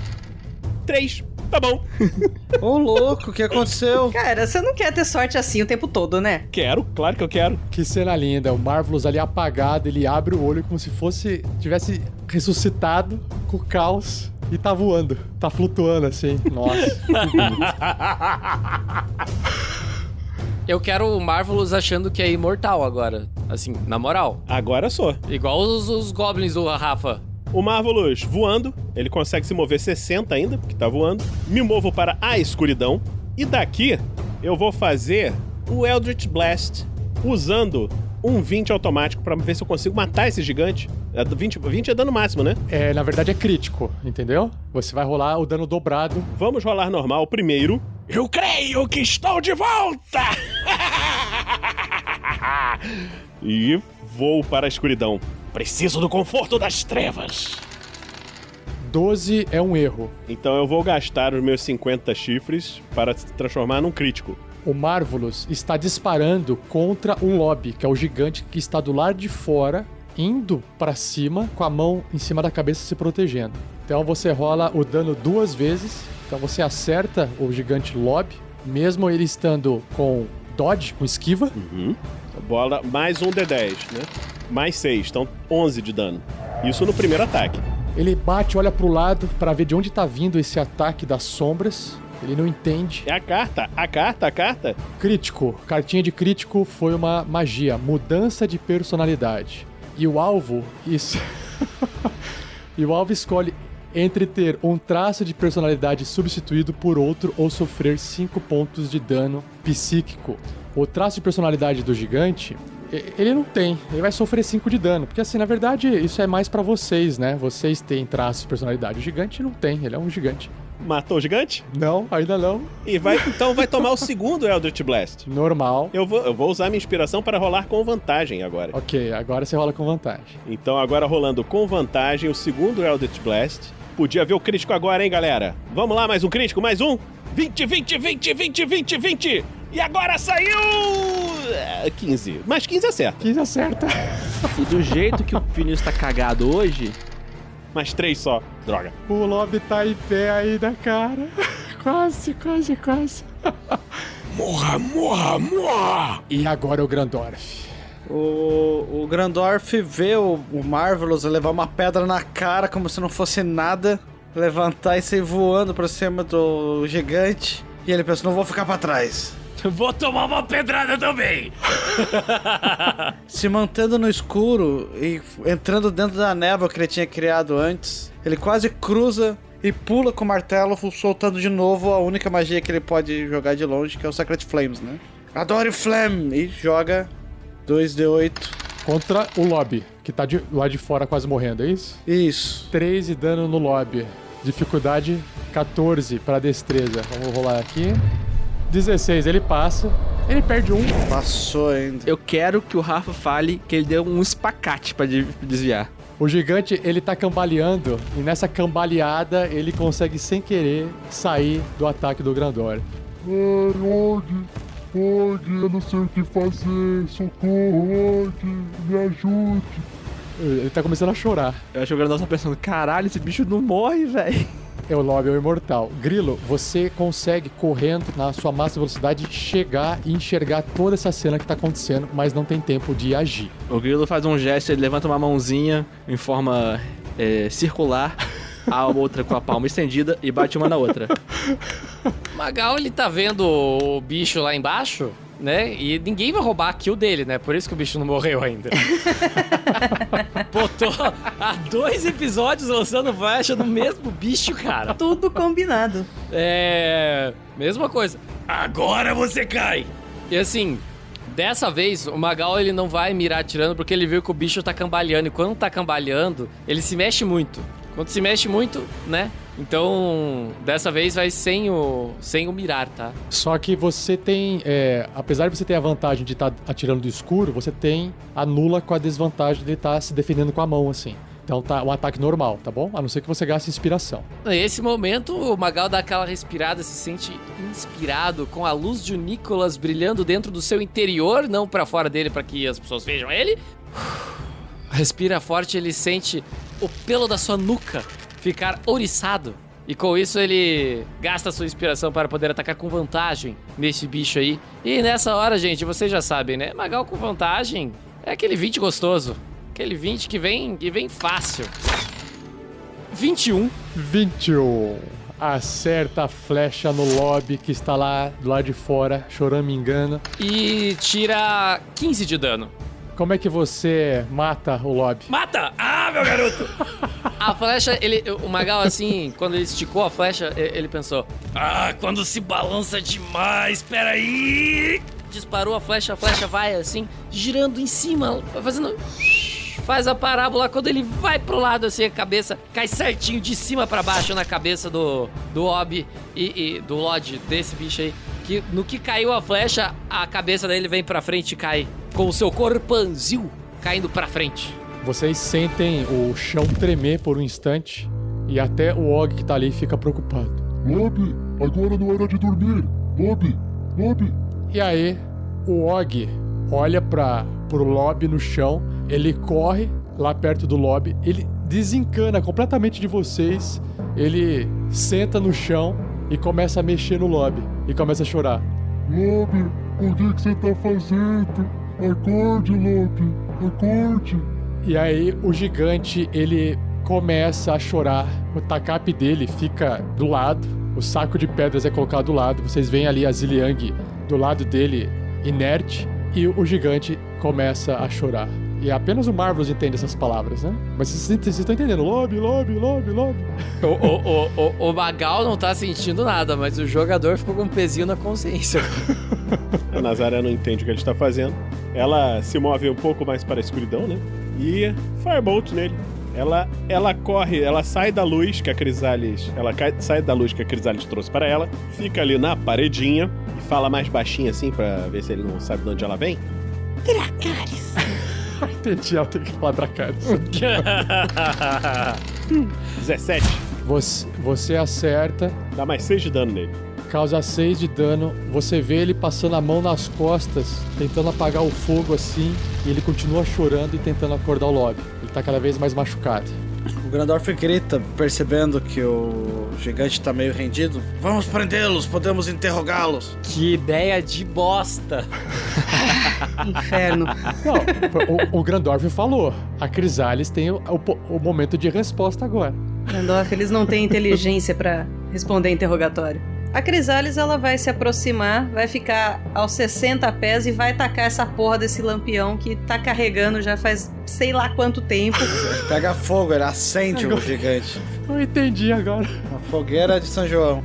3. Tá bom. Ô, louco, o que aconteceu? Cara, você não quer ter sorte assim o tempo todo, né? Quero, claro que eu quero. Que cena linda. O Marvelous ali apagado, ele abre o olho como se fosse. tivesse ressuscitado com o caos e tá voando. Tá flutuando assim. Nossa. Eu quero o Marvelous achando que é imortal agora. Assim, na moral. Agora sou. Igual os, os goblins do Rafa. O Marvelous voando, ele consegue se mover 60 ainda, porque tá voando. Me movo para a escuridão. E daqui eu vou fazer o Eldritch Blast usando um 20 automático pra ver se eu consigo matar esse gigante. É, 20, 20 é dano máximo, né? É, na verdade é crítico, entendeu? Você vai rolar o dano dobrado. Vamos rolar normal primeiro. Eu creio que estou de volta! E vou para a escuridão. Preciso do conforto das trevas. 12 é um erro. Então eu vou gastar os meus 50 chifres para se transformar num crítico. O Marvelous está disparando contra um lobby, que é o gigante que está do lado de fora, indo para cima, com a mão em cima da cabeça se protegendo. Então você rola o dano duas vezes. Então você acerta o gigante lobby, mesmo ele estando com dodge, com esquiva. Uhum. Bola mais um D10, né? Mais 6, então 11 de dano. Isso no primeiro ataque. Ele bate, olha pro lado para ver de onde tá vindo esse ataque das sombras. Ele não entende. É a carta, a carta, a carta. Crítico. Cartinha de crítico foi uma magia, mudança de personalidade. E o alvo, isso. e o alvo escolhe entre ter um traço de personalidade substituído por outro ou sofrer 5 pontos de dano psíquico. O traço de personalidade do gigante, ele não tem. Ele vai sofrer 5 de dano. Porque, assim, na verdade, isso é mais pra vocês, né? Vocês têm traços de personalidade. O gigante não tem. Ele é um gigante. Matou o gigante? Não, ainda não. E vai, então vai tomar o segundo Eldritch Blast. Normal. Eu vou, eu vou usar minha inspiração para rolar com vantagem agora. Ok, agora você rola com vantagem. Então agora rolando com vantagem o segundo Eldritch Blast. Podia ver o crítico agora, hein, galera? Vamos lá, mais um crítico, mais um. 20, 20, 20, 20, 20, 20. E agora saiu... é, 15. Mais 15 acerta. 15 acerta. E do jeito que o Vinícius tá cagado hoje, Mais 3 só. Droga. O lobby tá em pé ainda, cara. Quase, quase, quase. Morra, morra, morra! E agora o Grandorf. O, o Grandorf vê o, o Marvelous levar uma pedra na cara como se não fosse nada, levantar e sair voando pra cima do gigante. E ele pensa: não vou ficar pra trás. Vou tomar uma pedrada também. Se mantendo no escuro e entrando dentro da névoa que ele tinha criado antes, ele quase cruza e pula com o martelo, soltando de novo a única magia que ele pode jogar de longe, que é o Sacred Flames, né? Adore Flame! E joga 2d8. Contra o lobby, que tá de, lá de fora quase morrendo, é isso? Isso. 3 de dano no lobby. Dificuldade 14 para destreza. Vamos rolar aqui. 16, ele passa. Ele perde um. Passou ainda. eu quero que o Rafa fale que ele deu um espacate pra de- desviar. O gigante, ele tá cambaleando. E nessa cambaleada, ele consegue, sem querer, sair do ataque do Grandor. Ai, Og, Og, eu não sei o que fazer. Socorro, Og, me ajude. Ele tá começando a chorar. Eu acho que o Grandor tá pensando, caralho, esse bicho não morre, velho. É o Lobby, é o imortal. Grilo, você consegue, correndo na sua máxima velocidade, chegar e enxergar toda essa cena que tá acontecendo, mas não tem tempo de agir. O Grilo faz um gesto, ele levanta uma mãozinha em forma é, circular, a outra com a palma estendida e bate uma na outra. Magal, ele tá vendo o bicho lá embaixo, né? E ninguém vai roubar a kill dele, né? Por isso que o bicho não morreu ainda. Tô há dois episódios lançando flecha no mesmo bicho, cara. Tudo combinado. É. Mesma coisa. Agora você cai! E assim, dessa vez, o Magal ele não vai mirar atirando porque ele viu que o bicho tá cambaleando. E quando tá cambaleando, ele se mexe muito. Quando se mexe muito, né? Então, dessa vez vai sem o, sem o mirar, tá? Só que você tem, é, apesar de você ter a vantagem de estar atirando do escuro, você tem anula com a desvantagem de estar se defendendo com a mão, assim. Então tá um ataque normal, tá bom? A não ser que você gaste inspiração. Nesse momento, o Magal dá aquela respirada, se sente inspirado com a luz de Nicolas brilhando dentro do seu interior, não pra fora dele para que as pessoas vejam ele. Respira forte, ele sente o pelo da sua nuca ficar ouriçado. E com isso ele gasta sua inspiração para poder atacar com vantagem nesse bicho aí. E nessa hora, gente, vocês já sabem, né? Magal com vantagem é aquele 20 gostoso. Aquele 20 que vem, que vem fácil. 21. 21. Acerta a flecha no lobby que está lá do lado de fora, chorando me engano. E tira 15 de dano. Como é que você mata o lobby? Mata! Ah, meu garoto! a flecha, ele, o Magal, assim, quando ele esticou a flecha, ele pensou: Ah, quando se balança demais, peraí! Disparou a flecha, a flecha vai assim, girando em cima, fazendo. Faz a parábola quando ele vai pro lado assim, a cabeça cai certinho de cima pra baixo na cabeça do, do Obi e, e do Lodge, desse bicho aí. Que no que caiu a flecha, a cabeça dele vem pra frente e cai com o seu corpanzil caindo pra frente. Vocês sentem o chão tremer por um instante e até o Og que tá ali fica preocupado. Lobby, agora não é hora de dormir. Lobby, Lobby. E aí, o Og olha para pro lobby no chão, ele corre lá perto do lobby, ele desencana completamente de vocês, ele senta no chão e começa a mexer no lobby e começa a chorar. Lobby, o que que você tá fazendo? Acorde, Lobby, acorde. E aí o gigante ele começa a chorar. O tacape dele fica do lado, o saco de pedras é colocado do lado. Vocês veem ali a Ziliang do lado dele, inerte, e o gigante começa a chorar. E apenas o Marvelous entende essas palavras, né? Mas vocês, estão entendendo? Lobby, lobby, lobby, lobby. O, o, o, o, o Magal não tá sentindo nada, mas o jogador ficou com um pezinho na consciência. A Nazaré não entende o que ele está fazendo. Ela se move um pouco mais para a escuridão, né? E Firebolt nele. Ela, ela corre, ela sai da luz que a Crisales. Ela cai- sai da luz que a Crisales trouxe para ela, fica ali na paredinha e fala mais baixinho assim pra ver se ele não sabe de onde ela vem. Dracarys. Entendi, ela tem que falar pra cara. 17. Você, você acerta. Dá mais 6 de dano nele. Causa 6 de dano. Você vê ele passando a mão nas costas, tentando apagar o fogo assim. E ele continua chorando e tentando acordar o lobby. Ele tá cada vez mais machucado. O Grandorf grita, percebendo que o gigante tá meio rendido. Vamos prendê-los, podemos interrogá-los. Que ideia de bosta! Inferno. Não, o, o Grandorf falou. A Crisales tem o, o- o momento de resposta agora. Gandalf, eles não têm inteligência pra responder interrogatório. A Crisales, ela vai se aproximar, vai ficar aos 60 pés e vai tacar essa porra desse lampião que tá carregando já faz sei lá quanto tempo. Pega fogo, ele acende o gigante. Eu entendi agora. Uma fogueira de São João.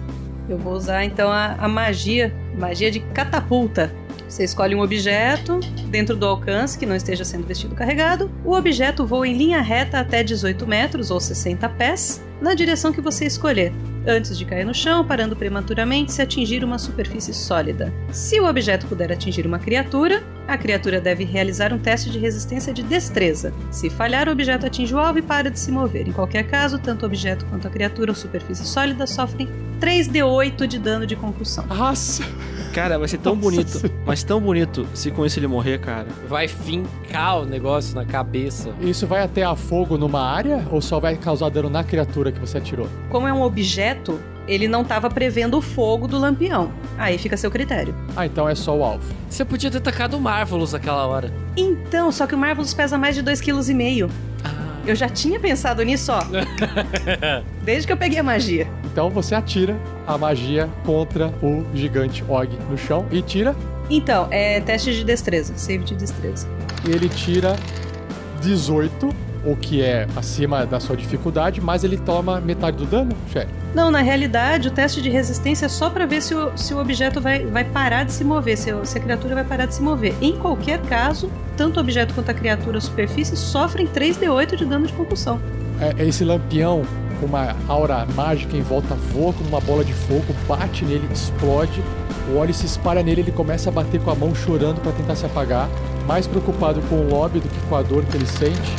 Eu vou usar então a, a magia, magia de catapulta. Você escolhe um objeto dentro do alcance que não esteja sendo vestido carregado. O objeto voa em linha reta até 18 metros ou 60 pés na direção que você escolher, antes de cair no chão, parando prematuramente se atingir uma superfície sólida. Se o objeto puder atingir uma criatura, a criatura deve realizar um teste de resistência de destreza. Se falhar, o objeto atinge o alvo e para de se mover. Em qualquer caso, tanto o objeto quanto a criatura ou superfície sólida sofrem 3d8 de dano de concussão. Nossa! Cara, vai ser tão Nossa bonito, Senhora. mas tão bonito se com isso ele morrer, cara. Vai fincar o negócio na cabeça. Isso vai até a fogo numa área ou só vai causar dano na criatura que você atirou? Como é um objeto, ele não estava prevendo o fogo do lampião. Aí fica a seu critério. Ah, então é só o alvo. Você podia ter tacado o Marvelous naquela hora. Então, só que o Marvelous pesa mais de 2,5 kg. Eu já tinha pensado nisso, ó. Desde que eu peguei a magia. Então você atira a magia contra o gigante Og no chão e tira. Então, é teste de destreza. Save de destreza. E ele tira 18, o que é acima da sua dificuldade, mas ele toma metade do dano, chefe. Não, na realidade, o teste de resistência é só pra ver se o, se o objeto vai, vai parar de se mover, se, se a criatura vai parar de se mover. Em qualquer caso, tanto o objeto quanto a criatura superfície sofrem 3d8 de dano de concussão. É, esse lampião com uma aura mágica em volta voa como uma bola de fogo, bate nele, explode. O óleo se espalha nele, ele começa a bater com a mão chorando pra tentar se apagar, mais preocupado com o lobby do que com a dor que ele sente.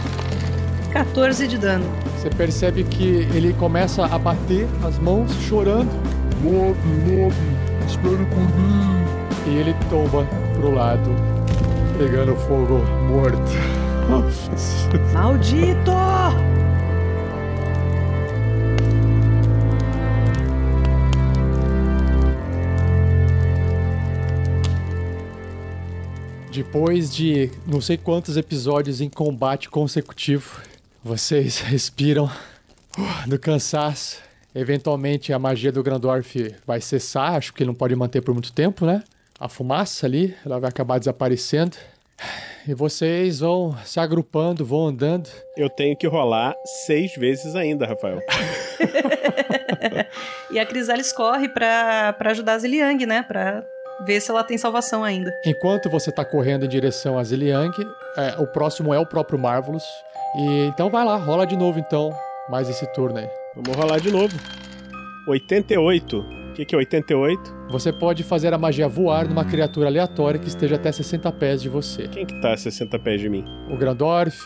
14 de dano. Você percebe que ele começa a bater as mãos, chorando. Lobby, lobby, espere por mim. E ele tomba pro lado, pegando fogo morto. Maldito! Depois de não sei quantos episódios em combate consecutivo, vocês respiram uh, do cansaço. Eventualmente a magia do Grandorf vai cessar, acho que ele não pode manter por muito tempo, né? A fumaça ali, ela vai acabar desaparecendo. E vocês vão se agrupando, vão andando. Eu tenho que rolar seis vezes ainda, Rafael. E a Crisalis corre pra, pra ajudar a Ziliang, né? Pra ver se ela tem salvação ainda. Enquanto você tá correndo em direção a Ziliang, é, o próximo é o próprio Marvelous. E então vai lá, rola de novo então, mais esse turno aí. Vamos rolar de novo. 88. O que, que é 88? Você pode fazer a magia voar numa criatura aleatória que esteja até 60 pés de você. Quem que tá a 60 pés de mim? O Grandorf,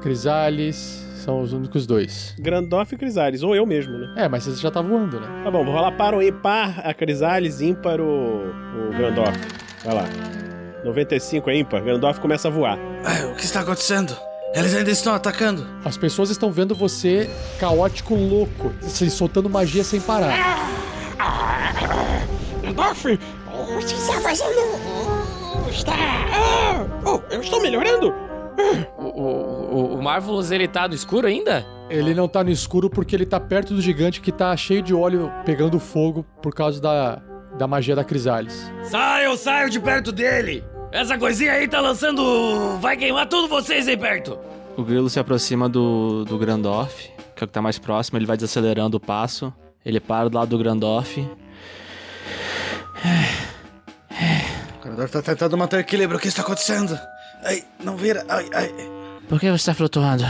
Crisales, são os únicos dois. Grandorf e Crisales, ou eu mesmo, né? É, mas você já tá voando, né? Tá bom, vou rolar par ou ímpar a Crisales, ímpar o, o Grandorf. Vai lá. 95 é ímpar, Grandorf começa a voar. Ai, o que está acontecendo? Eles ainda estão atacando. As pessoas estão vendo você caótico, louco, se soltando magia sem parar. Gandalf, o que está fazendo? Está. Ah, Oh, eu estou melhorando? O, o, o, o Marvelous, ele tá no escuro ainda? Ele não tá no escuro porque ele tá perto do gigante que tá cheio de óleo pegando fogo por causa da, da magia da Crisales. Saiam, saiam de perto dele! Essa coisinha aí tá lançando. Vai queimar tudo vocês aí perto! O grilo se aproxima do, do Grandorf, que é o que tá mais próximo, ele vai desacelerando o passo. Ele para do lado do Grandorf. O corredor tá tentando manter o equilíbrio. O que está acontecendo? Ai, não vira. Ai, ai. Por que você está flutuando?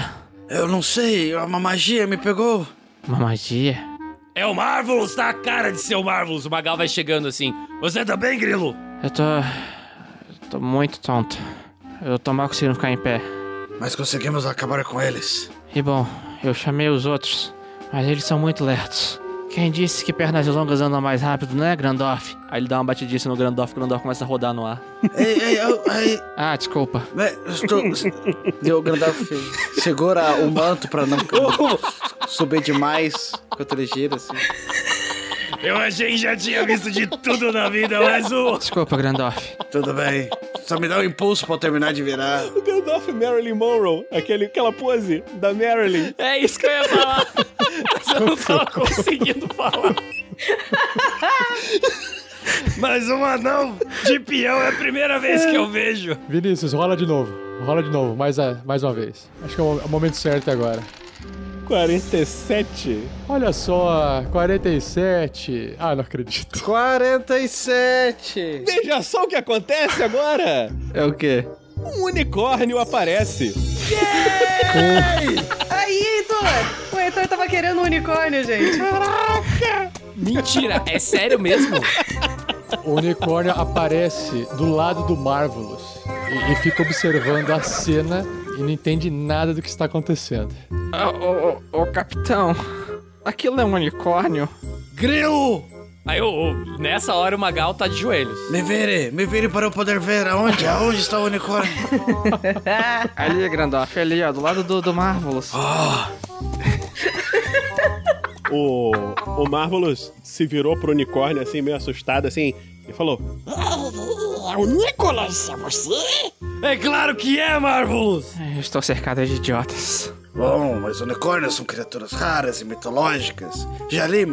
Eu não sei. Uma magia me pegou. Uma magia? É o Marvelous, tá a cara de ser o Marvelous. O Magal vai chegando assim. Você também, Grilo? Eu tô. Tô muito tonto. Eu tô mal conseguindo ficar em pé. Mas conseguimos acabar com eles. E bom, eu chamei os outros, mas eles são muito lertos. Quem disse que pernas longas andam mais rápido, não é, Grandorf? Aí ele dá uma batidinha no Grandorf, o Grandorf começa a rodar no ar. Ei, ei, eu, ai. Ah, desculpa. Né, eu estou. E o Gandalf segura o manto pra não subir demais enquanto ele gira assim. Eu achei que já tinha visto de tudo na vida, mas o. Desculpa, Grandorf. Tudo bem. Só me dá um impulso pra eu terminar de virar. O Gandalf Marilyn Monroe, aquele, aquela pose da Marilyn. É isso que eu ia falar. Mas eu não tava conseguindo falar. Mas um anão de peão é a primeira vez que eu vejo. Vinícius, rola de novo. Rola de novo, mais, a- mais uma vez. Acho que o, é o momento certo agora. 47. Olha só, 47. Ah, não acredito. 47! Veja só o que acontece agora! É o quê? Um unicórnio aparece. Aí, Heitor! O Heitor tava querendo um unicórnio, gente. Mentira, é sério mesmo? O unicórnio aparece do lado do Marvelous e, e fica observando a cena e não entende nada do que está acontecendo. Ô, ô, capitão. Aquilo é um unicórnio? Grilo! Aí, ô, nessa hora, o Magal tá de joelhos. Me vire, me vire para eu poder ver aonde, aonde está o unicórnio. Ali, Grandorf, ali, ó, do lado do, do Marvelous. O, o Marvelous se virou pro unicórnio, assim, meio assustado, assim, e falou: É o Nicolas, é você? É claro que é, Marvelous! Eu estou cercado de idiotas. Bom, mas unicórnios são criaturas raras e mitológicas. Já li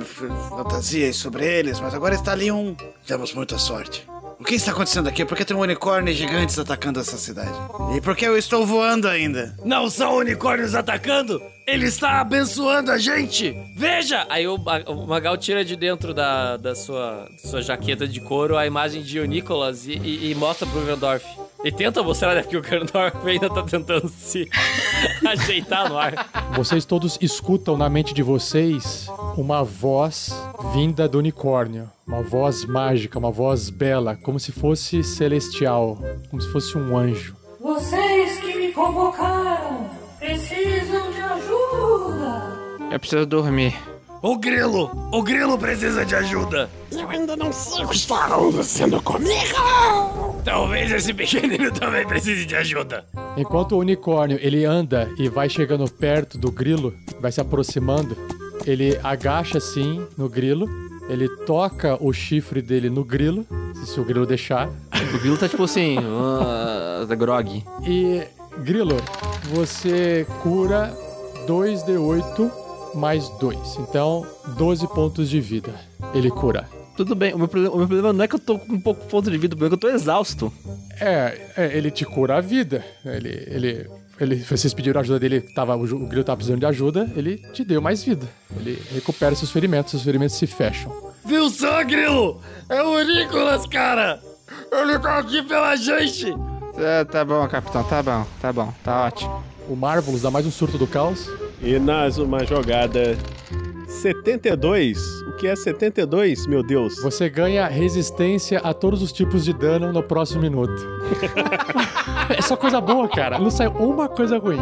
fantasias sobre eles, mas agora está ali um. Temos muita sorte. O que está acontecendo aqui? Por que tem um unicórnio gigantes atacando essa cidade? E por que eu estou voando ainda? Não são unicórnios atacando! Ele está abençoando a gente! Veja! Aí o, Ma- o Magal tira de dentro da, da sua, sua jaqueta de couro a imagem de o Nicolas e, e- e mostra pro Grandorf. E tenta mostrar, né? Porque o Grandorf ainda tá tentando se ajeitar no ar. Vocês todos escutam na mente de vocês uma voz vinda do unicórnio. Uma voz mágica, uma voz bela, como se fosse celestial, como se fosse um anjo. Vocês que me convocaram Eu preciso dormir. O grilo! O grilo precisa de ajuda! Eu ainda não sei o que está acontecendo comigo. Talvez esse pequenino também precise de ajuda. Enquanto o unicórnio ele anda e vai chegando perto do grilo, vai se aproximando, ele agacha assim no grilo, ele toca o chifre dele no grilo, se o grilo deixar, O Grilo tá tipo assim, uh, da grog. e grilo, você cura 2d8 mais 2. Então, 12 pontos de vida. Ele cura. Tudo bem, o meu, problema, o meu problema não é que eu tô com um pouco ponto de vida, o problema é que eu tô exausto. É, é, ele te cura a vida. Ele, ele, ele, vocês pediram ajuda dele, tava, o, o grilo tava precisando de ajuda, ele te deu mais vida. Ele recupera seus ferimentos, seus ferimentos se fecham. Viu só, grilo? É o Nicolas, cara! Ele tá aqui pela gente! Tá, tá bom, capitão, tá bom, tá bom, tá ótimo. O Marvelous dá mais um surto do caos. E nas uma jogada 72. O que é 72, meu Deus? Você ganha resistência a todos os tipos de dano no próximo minuto. é só coisa boa, cara. Não sai uma coisa ruim.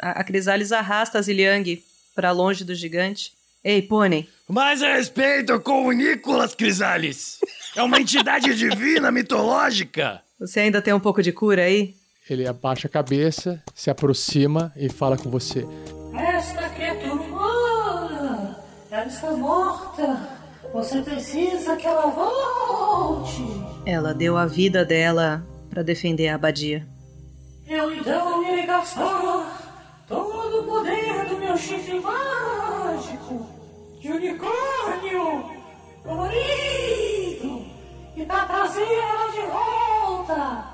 A, a Crisales arrasta a Ziliang pra longe do gigante. Ei, pônei. Mais respeito com o Nicolas Crisales! É uma entidade divina mitológica! Você ainda tem um pouco de cura aí? Ele abaixa a cabeça, se aproxima e fala com você. Esta criatura humana, ela está morta. Você precisa que ela volte. Ela deu a vida dela pra defender a abadia. Eu então irei gastar todo o poder do meu chifre mágico de unicórnio colorido e pra trazer ela de volta.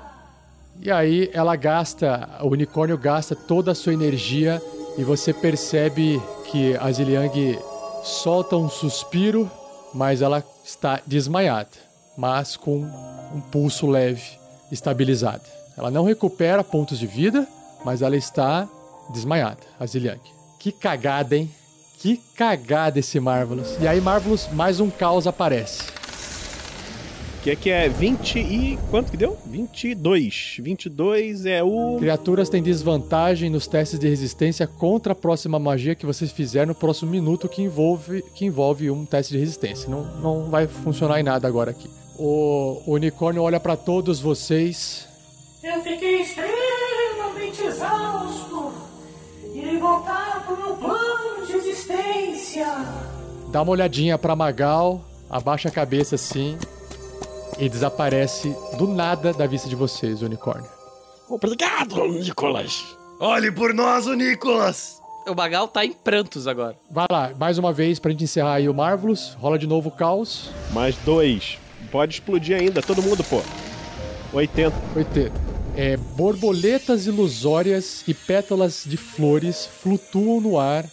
E aí ela gasta, o unicórnio gasta toda a sua energia e você percebe que a Ziliang solta um suspiro, mas ela está desmaiada, mas com um pulso leve, estabilizada. Ela não recupera pontos de vida, mas ela está desmaiada, a Ziliang. Que cagada, hein? Que cagada esse Marvelous. E aí, Marvelous, mais um caos aparece. Que é que é 20 e. Quanto que deu? 22. 22 é o. Criaturas têm desvantagem nos testes de resistência contra a próxima magia que vocês fizerem no próximo minuto que envolve, que envolve um teste de resistência. Não, não vai funcionar em nada agora aqui. O, o unicórnio olha pra todos vocês. Eu fiquei extremamente exausto. Irei voltar pro meu plano existência. Dá uma olhadinha pra Magal, abaixa a cabeça assim e desaparece do nada da vista de vocês, o unicórnio. Obrigado, Nicolas. Olhe por nós, o Nicolas! O Magal tá em prantos agora. Vai lá, mais uma vez pra gente encerrar aí o Marvelous. Rola de novo o caos. Mais dois. Pode explodir ainda, todo mundo, pô. 80. 80. É, borboletas ilusórias e pétalas de flores flutuam no ar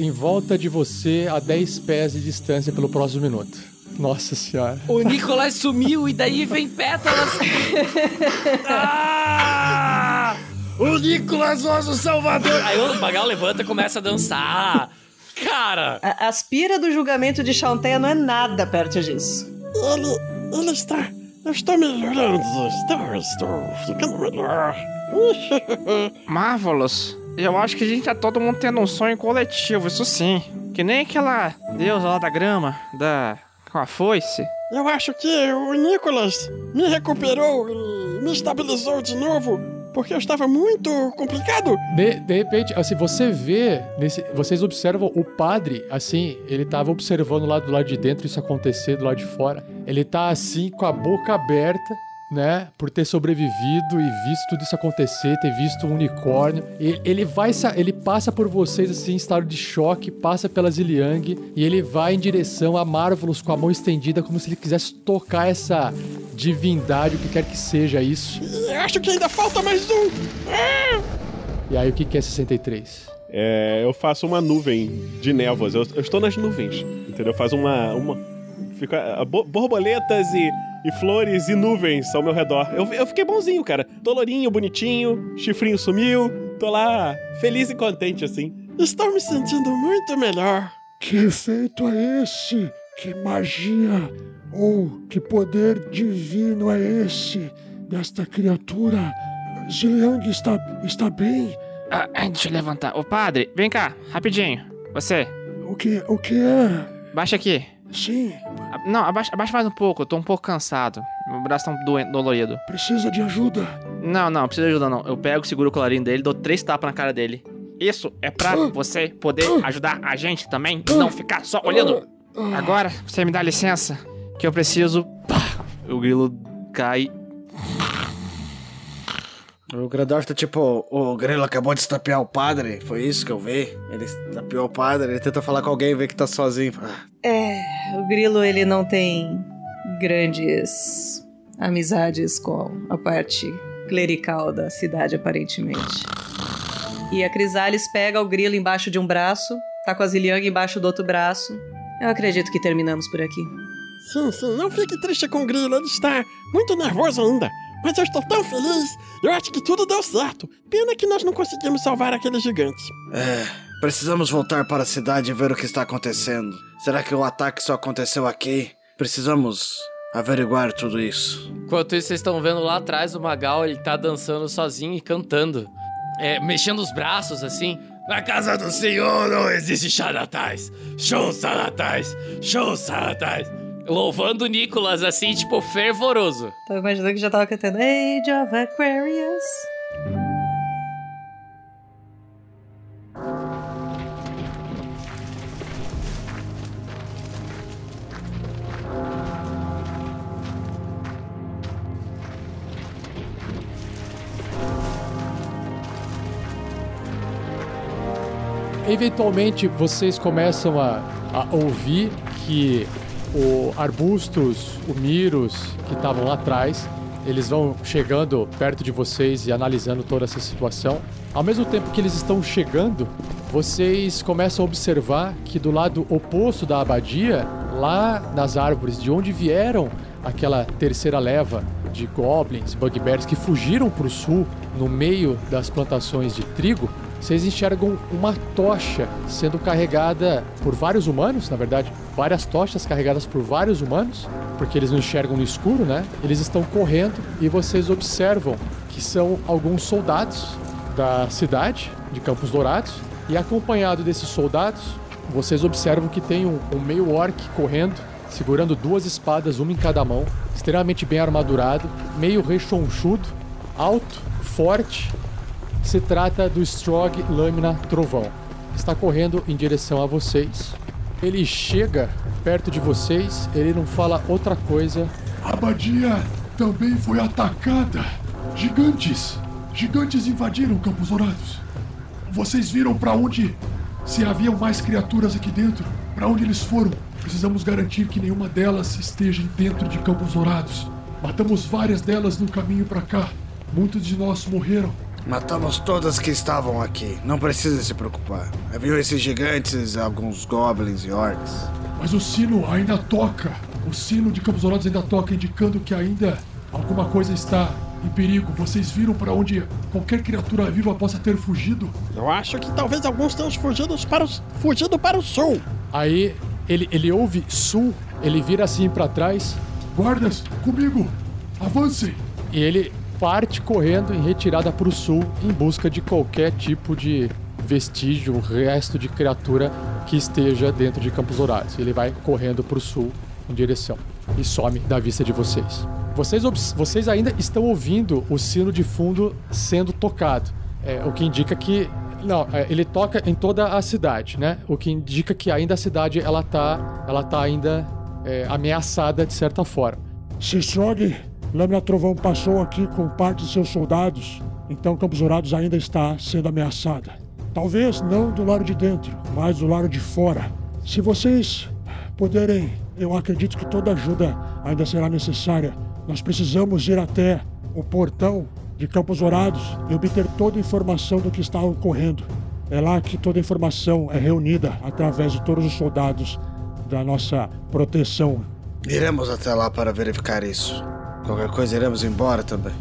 em volta de você a 10 pés de distância pelo próximo minuto. Nossa senhora. O Nicolas sumiu e daí vem pétalas. Ah! O Nicolas, nosso salvador! Aí o Magal levanta e começa a dançar. Cara! A aspira do julgamento de Chanteia não é nada perto disso. Ele. ele está Eu estou melhorando, estou, estou ficando melhor. Marvelous, eu acho que a gente tá todo mundo tendo um sonho coletivo, isso sim. Que nem aquela deusa lá da grama, da. com a foice. Eu acho que o Nicholas me recuperou e me estabilizou de novo, porque eu estava muito complicado. De, de repente, assim, você vê, nesse, vocês observam o padre, assim, ele tava observando lá do lado de dentro isso acontecer do lado de fora. Ele tá assim, com a boca aberta, né, por ter sobrevivido e visto tudo isso acontecer, ter visto um unicórnio. E ele vai, ele passa por vocês assim em estado de choque, passa pela Ziliang e ele vai em direção a Marvelous com a mão estendida como se ele quisesse tocar essa divindade, o que quer que seja isso. E eu acho que ainda falta mais um. Ah! E aí o que que é 63? É, eu faço uma nuvem de névoas. Eu, eu estou nas nuvens, entendeu? Faz uma. uma fica, ah, bo- borboletas e, e flores e nuvens ao meu redor. Eu, eu fiquei bonzinho, cara. Tô lourinho, bonitinho, chifrinho sumiu. Tô lá feliz e contente, assim. Estou me sentindo muito melhor. Que efeito é esse? Que magia ou que poder divino é esse desta criatura? Ziliang está, está bem? Ah, ah, deixa eu levantar. Ô padre, vem cá, rapidinho. Você, O que, o que é? baixa aqui. Sim, Ah, Não, abaixa, abaixa mais um pouco, eu tô um pouco cansado. Meu braço tá doen- dolorido. precisa de ajuda. Não, não, precisa de ajuda não. Eu pego, seguro o colarinho dele, dou três tapas na cara dele. Isso é pra você poder ajudar a gente também e não ficar só olhando. Agora, você me dá licença, que eu preciso. Pá! O grilo cai. O Grandorf tá tipo, o Grilo acabou de estapear o padre, foi isso que eu vi? Ele estapeou o padre, ele tenta falar com alguém e vê que tá sozinho. É, o Grilo ele não tem grandes amizades com a parte clerical da cidade, aparentemente. E a Crisalis pega o Grilo embaixo de um braço, tá com a Ziliang embaixo do outro braço. Eu acredito que terminamos por aqui. Sim, sim, não fique triste com o Grilo, ele está muito nervoso ainda. Mas eu estou tão feliz, eu acho que tudo deu certo. Pena que nós não conseguimos salvar aquele gigante. É, precisamos voltar para a cidade e ver o que está acontecendo. Será que o ataque só aconteceu aqui? Precisamos averiguar tudo isso. Enquanto isso, vocês estão vendo lá atrás o Magal, ele tá dançando sozinho e cantando. É, mexendo os braços assim. Na casa do senhor não existe chá natais. Show salatais. Show salatais. Louvando o Nicolas, assim, tipo, fervoroso. Tava imaginando que já tava cantando Age of Aquarius. Eventualmente vocês começam a, a ouvir que o Arbustos, o Miros, que estavam lá atrás, eles vão chegando perto de vocês e analisando toda essa situação. Ao mesmo tempo que eles estão chegando, vocês começam a observar que do lado oposto da abadia, lá nas árvores de onde vieram aquela terceira leva de goblins, bugbears que fugiram para o sul no meio das plantações de trigo, vocês enxergam uma tocha sendo carregada por vários humanos, na verdade, várias tochas carregadas por vários humanos, porque eles não enxergam no escuro, né? Eles estão correndo e vocês observam que são alguns soldados da cidade de Campos Dourados e acompanhado desses soldados, vocês observam que tem um, um meio orc correndo, segurando duas espadas, uma em cada mão, extremamente bem armadurado, meio rechonchudo, alto, forte se trata do Strog Lâmina Trovão. Está correndo em direção a vocês. Ele chega perto de vocês, ele não fala outra coisa. A abadia também foi atacada. Gigantes! Gigantes invadiram Campos Dourados. Vocês viram para onde se haviam mais criaturas aqui dentro? Para onde eles foram? Precisamos garantir que nenhuma delas esteja dentro de Campos Dourados. Matamos várias delas no caminho para cá. Muitos de nós morreram. Matamos todas que estavam aqui. Não precisa se preocupar. Viu esses gigantes, alguns goblins e orcs. Mas o sino ainda toca. O sino de Campos Dourados ainda toca, indicando que ainda alguma coisa está em perigo. Vocês viram para onde qualquer criatura viva possa ter fugido? Eu acho que talvez alguns tenham fugido para o, fugido para o sul. Aí ele, ele ouve sul, ele vira assim para trás. Guardas, comigo! Avance! E ele parte correndo em retirada para o sul em busca de qualquer tipo de vestígio, resto de criatura que esteja dentro de Campos Horários. Ele vai correndo para o sul em direção e some da vista de vocês. Vocês, vocês ainda estão ouvindo o sino de fundo sendo tocado, é, o que indica que não, é, ele toca em toda a cidade, né? O que indica que ainda a cidade ela tá, ela tá ainda é, ameaçada de certa forma. Sisog, Lâmina Trovão passou aqui com parte de seus soldados, então Campos Dourados ainda está sendo ameaçada. Talvez não do lado de dentro, mas do lado de fora. Se vocês puderem, eu acredito que toda ajuda ainda será necessária. Nós precisamos ir até o portão de Campos Dourados e obter toda a informação do que está ocorrendo. É lá que toda a informação é reunida através de todos os soldados da nossa proteção Iremos até lá para verificar isso. Qualquer coisa, iremos embora também.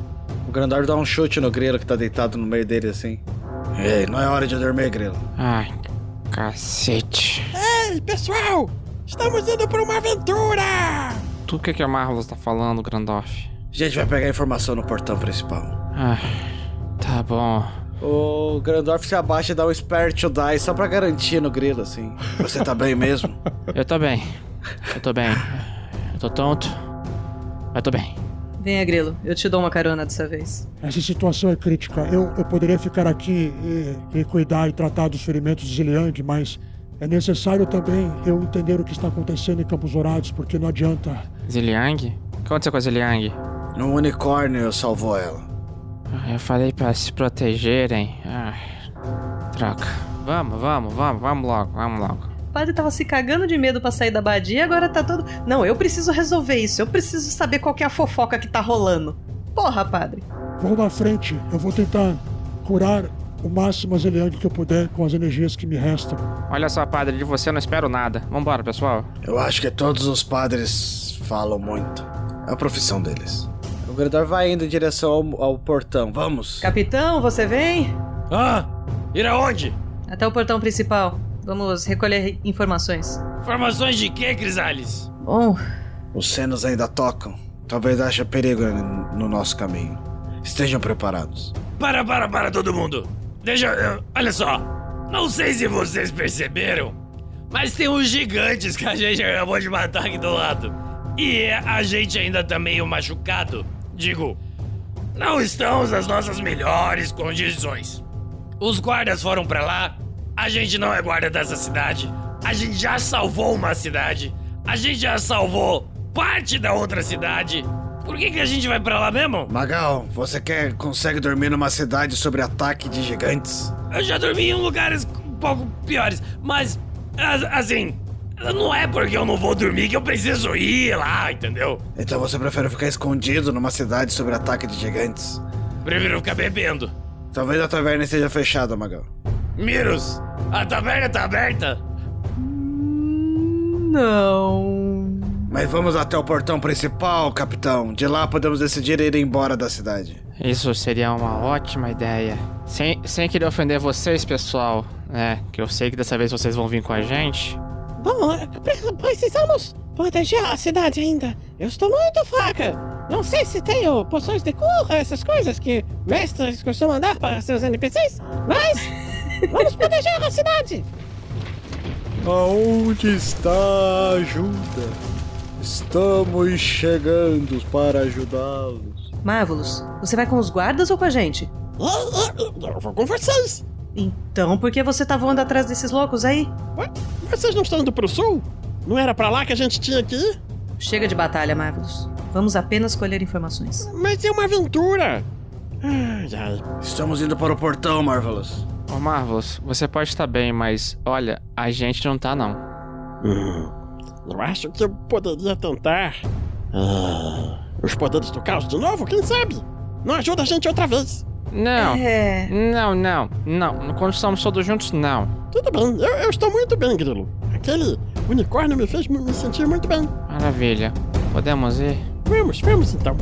O Grandor dá um chute no grilo que tá deitado no meio dele assim. Ei, não é hora de dormir, grilo. Ai, cacete. Ei, pessoal! Estamos indo para uma aventura! Tu que que a Marvelous tá falando, Grandorf? A gente vai pegar a informação no portão principal. Ah, tá bom. O Grandorf se abaixa e dá um spare to die só pra garantir no grilo, assim. Você tá bem mesmo? Eu tô bem. Eu tô bem. Eu tô tonto. Mas tô bem. Venha, Grilo. Eu te dou uma carona dessa vez. Essa situação é crítica. Eu, eu poderia ficar aqui e, e cuidar e tratar dos ferimentos de Ziliang, mas é necessário também eu entender o que está acontecendo em Campos Dourados, porque não adianta. Ziliang? O que aconteceu com a Ziliang? Um unicórnio salvou ela. Ah, Eu falei pra se protegerem. Ah, troca. Vamos, vamos, vamos, vamos logo, vamos logo. O padre tava se cagando de medo pra sair da abadia e agora tá todo. Não, eu preciso resolver isso. Eu preciso saber qual que é a fofoca que tá rolando. Porra, padre. Vou na frente, eu vou tentar curar o máximo a Ziliang que eu puder com as energias que me restam. Olha só, padre, de você eu não espero nada. Vambora, pessoal. Eu acho que todos os padres falam muito. É a profissão deles. O Grandor vai indo em direção ao, ao portão. Vamos. Capitão, você vem? Ah, ir aonde? Até o portão principal. Vamos recolher informações. Informações de quê, Crisales? Bom, Os senos ainda tocam. Talvez haja perigo no no nosso caminho. Estejam preparados. Para, para, para todo mundo. Deixa eu... Olha só. Não sei se vocês perceberam, mas tem uns gigantes que a gente acabou de matar aqui do lado. E a gente ainda tá meio machucado. Digo, não estamos nas nossas melhores condições. Os guardas foram pra lá. A gente não é guarda dessa cidade. A gente já salvou uma cidade. A gente já salvou parte da outra cidade. Por que, que a gente vai pra lá mesmo? Magal, você quer consegue dormir numa cidade sobre ataque de gigantes? Eu já dormi em lugares um pouco piores, mas assim, não é porque eu não vou dormir que eu preciso ir lá, entendeu? Então você prefere ficar escondido numa cidade sobre ataque de gigantes? Prefiro ficar bebendo. Talvez a taverna esteja fechada, Magal. Miros, a taverna tá aberta? Não. Mas vamos até o portão principal, capitão. De lá podemos decidir ir embora da cidade. Isso seria uma ótima ideia. Sem, sem querer ofender vocês, pessoal, né? Que eu sei que dessa vez vocês vão vir com a gente. Bom, pre- precisamos proteger a cidade ainda. Eu estou muito fraca. Não sei se tenho poções de cura, essas coisas que mestres costumam dar para seus NPCs, mas vamos proteger a cidade. Aonde está a ajuda? Estamos chegando para ajudá-los. Marvelous, você vai com os guardas ou com a gente? Eu vou com vocês. Então, por que você tá voando atrás desses loucos aí? Ué, vocês não estão indo pro sul? Não era pra lá que a gente tinha que ir? Chega de batalha, Marvelous. Vamos apenas colher informações. Mas é uma aventura. Ai, ai. Estamos indo para o portão, Marvelous. Ô Marvelous, você pode estar bem, mas olha, a gente não tá não. Hum, eu acho que eu poderia tentar. Ah, os poderes do caos de novo, quem sabe? Não ajuda a gente outra vez. Não. É. Não, não, não. Quando estamos todos juntos, não. Tudo bem, eu, eu estou muito bem, Grilo. Aquele unicórnio me fez me sentir muito bem. Maravilha. Podemos ir? Vamos, vamos então.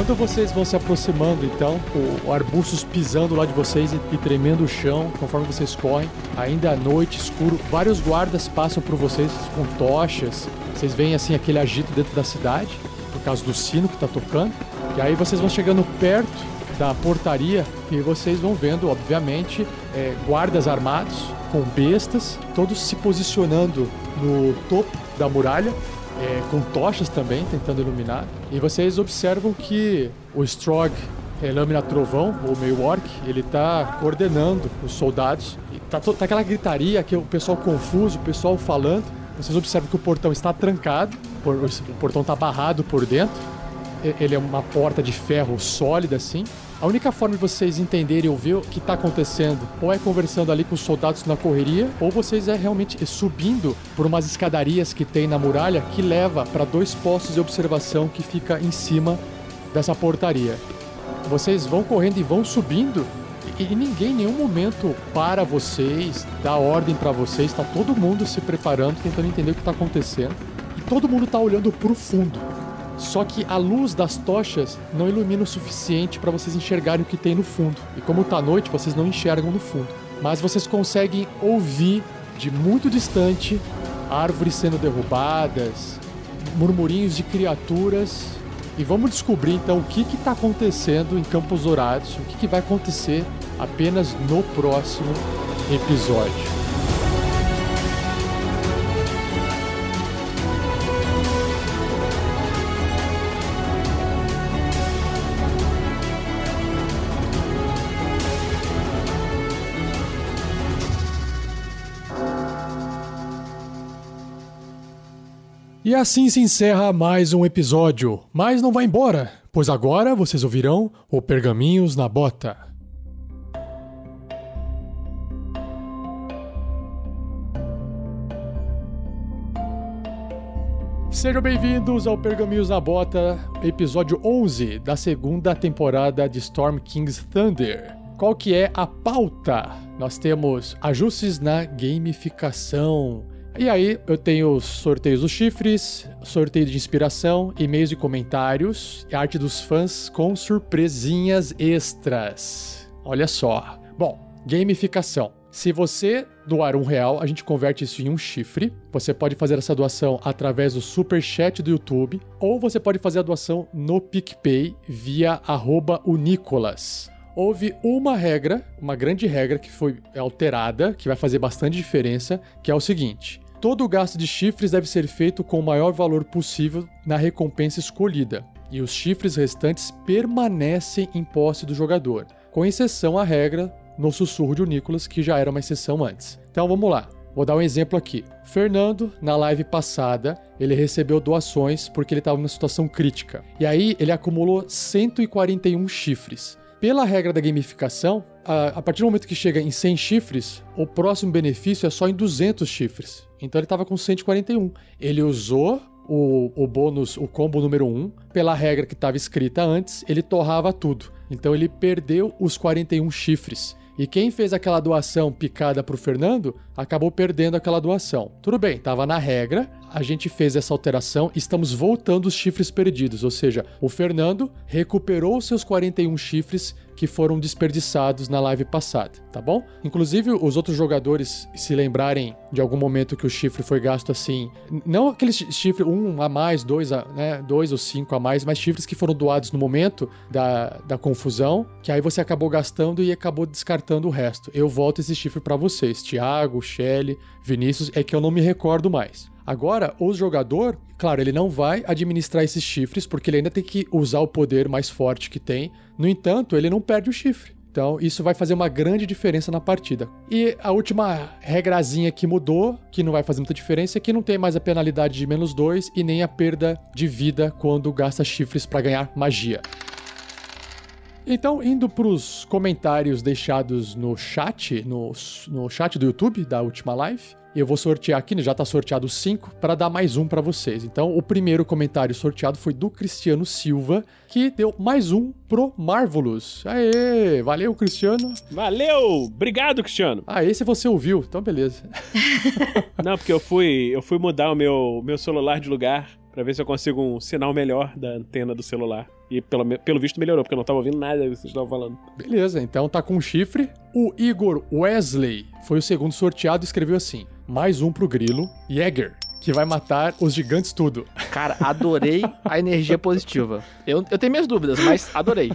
Quando vocês vão se aproximando, então, o, arbustos pisando lá de vocês e, e tremendo o chão, conforme vocês correm, ainda à noite, escuro, vários guardas passam por vocês com tochas. Vocês veem assim aquele agito dentro da cidade, por causa do sino que tá tocando. E aí vocês vão chegando perto da portaria e vocês vão vendo, obviamente, é, guardas armados com bestas, todos se posicionando no topo da muralha, é, com tochas também, tentando iluminar. E vocês observam que o Strog é, Lâmina Trovão, ou meio orc, ele tá coordenando os soldados. E tá, tá aquela gritaria, que o pessoal confuso, o pessoal falando. Vocês observam que o portão está trancado, o portão está barrado por dentro. Ele é uma porta de ferro sólida assim. A única forma de vocês entenderem ou ver o que está acontecendo, ou é conversando ali com os soldados na correria, ou vocês é realmente subindo por umas escadarias que tem na muralha que leva para dois postos de observação que fica em cima dessa portaria. Vocês vão correndo e vão subindo e, ninguém em nenhum momento para vocês, dá ordem para vocês, tá todo mundo se preparando, tentando entender o que tá acontecendo. E todo mundo tá olhando pro fundo. Só que a luz das tochas não ilumina o suficiente para vocês enxergarem o que tem no fundo. E como tá noite, vocês não enxergam no fundo. Mas vocês conseguem ouvir de muito distante árvores sendo derrubadas, murmurinhos de criaturas. E vamos descobrir então o que está acontecendo em Campos Dourados, o que, que vai acontecer apenas no próximo episódio. E assim se encerra mais um episódio. Mas não vai embora, pois agora vocês ouvirão o Pergaminhos na Bota. Sejam bem-vindos ao Pergaminhos na Bota, episódio 11 da segunda temporada de Storm King's Thunder. Qual que é a pauta? Nós temos ajustes na gamificação. E aí, eu tenho os sorteios dos chifres, sorteio de inspiração, e-mails e comentários, e arte dos fãs com surpresinhas extras. Olha só. Bom, gamificação. Se você doar um real, a gente converte isso em um chifre. Você pode fazer essa doação através do super chat do YouTube, ou você pode fazer a doação no PicPay via arroba Unicolas. Houve uma regra, uma grande regra que foi alterada, que vai fazer bastante diferença, que é o seguinte: todo gasto de chifres deve ser feito com o maior valor possível na recompensa escolhida, e os chifres restantes permanecem em posse do jogador, com exceção à regra no sussurro de Nicolas, que já era uma exceção antes. Então vamos lá. Vou dar um exemplo aqui. Fernando, na live passada, ele recebeu doações porque ele estava numa situação crítica. E aí ele acumulou 141 chifres. Pela regra da gamificação, a, partir do momento que chega em 100 chifres, o próximo benefício é só em 200 chifres. Então ele estava com 141. Ele usou o, o bônus, o combo número 1, pela regra que estava escrita antes, ele torrava tudo. Então ele perdeu os 41 chifres. E quem fez aquela doação picada pro Fernando acabou perdendo aquela doação. Tudo bem, estava na regra, a gente fez essa alteração, estamos voltando os chifres perdidos, ou seja, o Fernando recuperou seus 41 chifres que foram desperdiçados na live passada, tá bom? Inclusive, os outros jogadores se lembrarem de algum momento que o chifre foi gasto assim, não aqueles chifres um a mais, dois, a, né, dois ou cinco a mais, mas chifres que foram doados no momento da, da confusão, que aí você acabou gastando e acabou descartando o resto. Eu volto esse chifre para vocês, Thiago, Shelly, Vinícius, é que eu não me recordo mais. Agora, o jogador, claro, ele não vai administrar esses chifres porque ele ainda tem que usar o poder mais forte que tem. No entanto, ele não perde o chifre. Então, isso vai fazer uma grande diferença na partida. E a última regrazinha que mudou, que não vai fazer muita diferença, é que não tem mais a penalidade de menos 2 e nem a perda de vida quando gasta chifres para ganhar magia. Então, indo para os comentários deixados no chat, no, no chat do YouTube da última live, eu vou sortear aqui, já tá sorteado 5, para dar mais um para vocês. Então, o primeiro comentário sorteado foi do Cristiano Silva, que deu mais um pro Marvelous. Aê! Valeu, Cristiano. Valeu! Obrigado, Cristiano. Ah, esse você ouviu, então beleza. Não, porque eu fui, eu fui mudar o meu, meu celular de lugar para ver se eu consigo um sinal melhor da antena do celular. E pelo, pelo visto melhorou, porque eu não tava ouvindo nada que vocês estavam falando. Beleza, então tá com chifre. O Igor Wesley foi o segundo sorteado e escreveu assim: mais um pro Grilo, Jäger, que vai matar os gigantes tudo. Cara, adorei a energia positiva. Eu, eu tenho minhas dúvidas, mas adorei.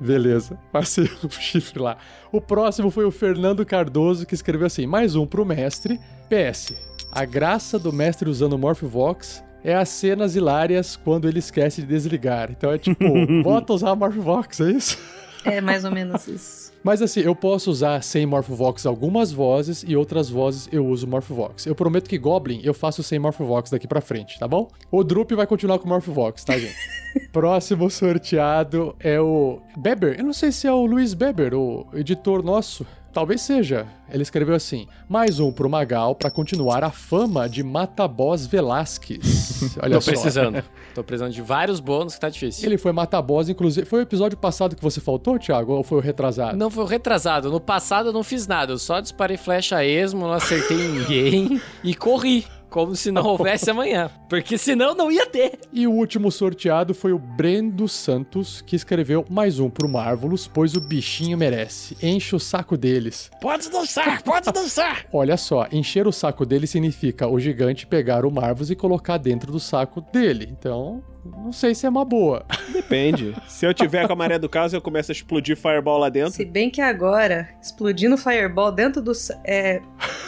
Beleza, passei o chifre lá. O próximo foi o Fernando Cardoso, que escreveu assim: mais um pro mestre. PS. A graça do mestre usando o Morphvox é as cenas hilárias quando ele esquece de desligar. Então é tipo, bota usar Morphvox, é isso? É mais ou menos isso. Mas assim, eu posso usar sem Morphvox algumas vozes e outras vozes eu uso Morphvox. Eu prometo que Goblin eu faço sem Morphvox daqui pra frente, tá bom? O Drup vai continuar com Morphvox, tá, gente? Próximo sorteado é o Beber. Eu não sei se é o Luiz Beber, o editor nosso. Talvez seja. Ele escreveu assim: mais um pro Magal pra continuar a fama de Mataboss Velasquez. Olha Tô só. precisando. Tô precisando de vários bônus que tá difícil. Ele foi Mataboss, inclusive. Foi o episódio passado que você faltou, Thiago? Ou foi o retrasado? Não foi o retrasado. No passado eu não fiz nada. Eu só disparei flecha a esmo, não acertei ninguém e corri. Como se não houvesse amanhã. Porque senão não ia ter. E o último sorteado foi o Brendo Santos, que escreveu mais um pro Marvelous, pois o bichinho merece. Enche o saco deles. Pode dançar, pode dançar. Olha só, encher o saco dele significa o gigante pegar o Marvelous e colocar dentro do saco dele. Então, não sei se é uma boa. Depende. Se eu tiver com a maré do caso, eu começo a explodir fireball lá dentro. Se bem que agora, explodindo fireball dentro do. É...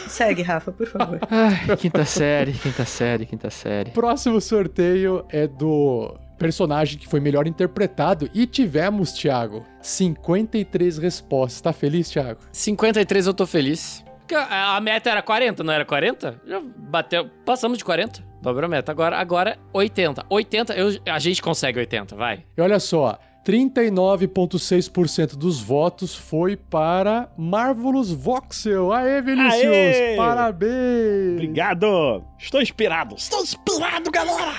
Segue, Rafa, por favor. Ai, quinta série, quinta série, quinta série. Próximo sorteio é do personagem que foi melhor interpretado e tivemos, Thiago, 53 respostas. Tá feliz, Thiago? 53 eu tô feliz. Porque A meta era 40, não era 40? Já bateu. Passamos de 40. Dobrou a meta. Agora, agora 80. 80, eu, a gente consegue 80, vai. E olha só, 39,6% dos votos foi para Marvelous Voxel. Aê, Vinícius! Aê! Parabéns! Obrigado! Estou inspirado! Estou inspirado, galera.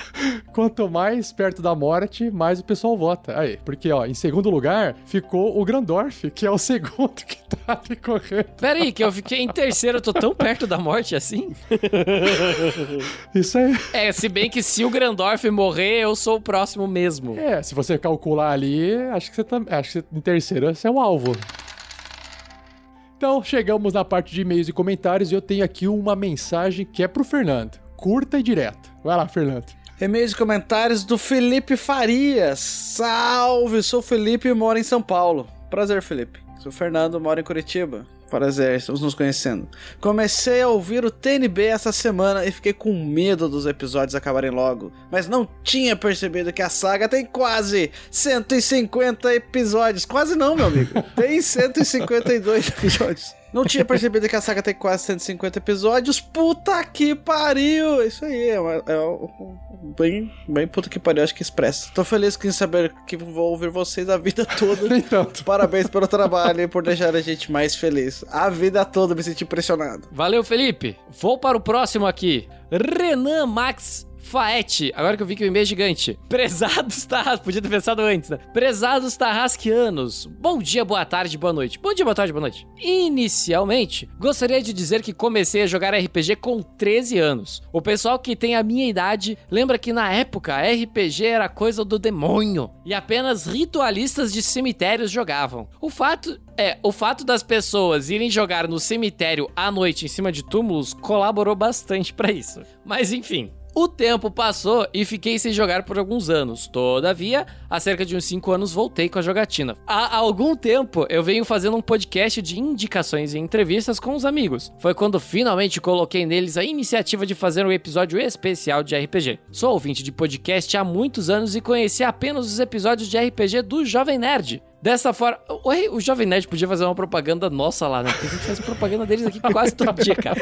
Quanto mais perto da morte, mais o pessoal vota. Aí, porque, ó, em segundo lugar ficou o Grandorf, que é o segundo que tá ali correndo. Pera aí, que eu fiquei em terceiro, eu tô tão perto da morte assim. Isso aí. É, se bem que se o Grandorf morrer, eu sou o próximo mesmo. É, se você calcular ali, acho que você tá, acho que em terceiro você é o alvo. Então, chegamos na parte de e-mails e comentários e eu tenho aqui uma mensagem que é pro Fernando. Curta e direta. Vai lá, Fernando. E-mails e comentários do Felipe Farias. Salve, sou Felipe e moro em São Paulo. Prazer, Felipe. Sou Fernando, moro em Curitiba. Prazer, estamos nos conhecendo. Comecei a ouvir o TNB essa semana e fiquei com medo dos episódios acabarem logo. Mas não tinha percebido que a saga tem quase 150 episódios. Quase não, meu amigo. Tem 152 episódios. Não tinha percebido que a saga tem quase 150 episódios. Puta que pariu! Isso aí, é, uma- é um- bem, bem puta que pariu, acho que expressa. Tô feliz em saber que vou ouvir vocês a vida toda. Nem tanto. Parabéns pelo trabalho e por deixar a gente mais feliz. A vida toda me senti impressionado. Valeu, Felipe. Vou para o próximo aqui. Renan Max Faete. Agora que eu vi que o e-mail é gigante. Prezados Tarras... Podia ter pensado antes, né? Prezados Tarrasquianos. Bom dia, boa tarde, boa noite. Bom dia, boa tarde, boa noite. Inicialmente, gostaria de dizer que comecei a jogar RPG com 13 anos. O pessoal que tem a minha idade lembra que na época RPG era coisa do demônio e apenas ritualistas de cemitérios jogavam. O fato é, o fato das pessoas irem jogar no cemitério à noite em cima de túmulos colaborou bastante pra isso. Mas enfim, o tempo passou e fiquei sem jogar por alguns anos. Todavia, há cerca de uns 5 anos voltei com a jogatina. Há algum tempo eu venho fazendo um podcast de indicações e entrevistas com os amigos. Foi quando finalmente coloquei neles a iniciativa de fazer um episódio especial de RPG. Sou ouvinte de podcast há muitos anos e conheci apenas os episódios de RPG do Jovem Nerd. Dessa forma, Ué, o Jovem Nerd podia fazer uma propaganda nossa lá, né? Porque a gente faz propaganda deles aqui quase todo dia, cara.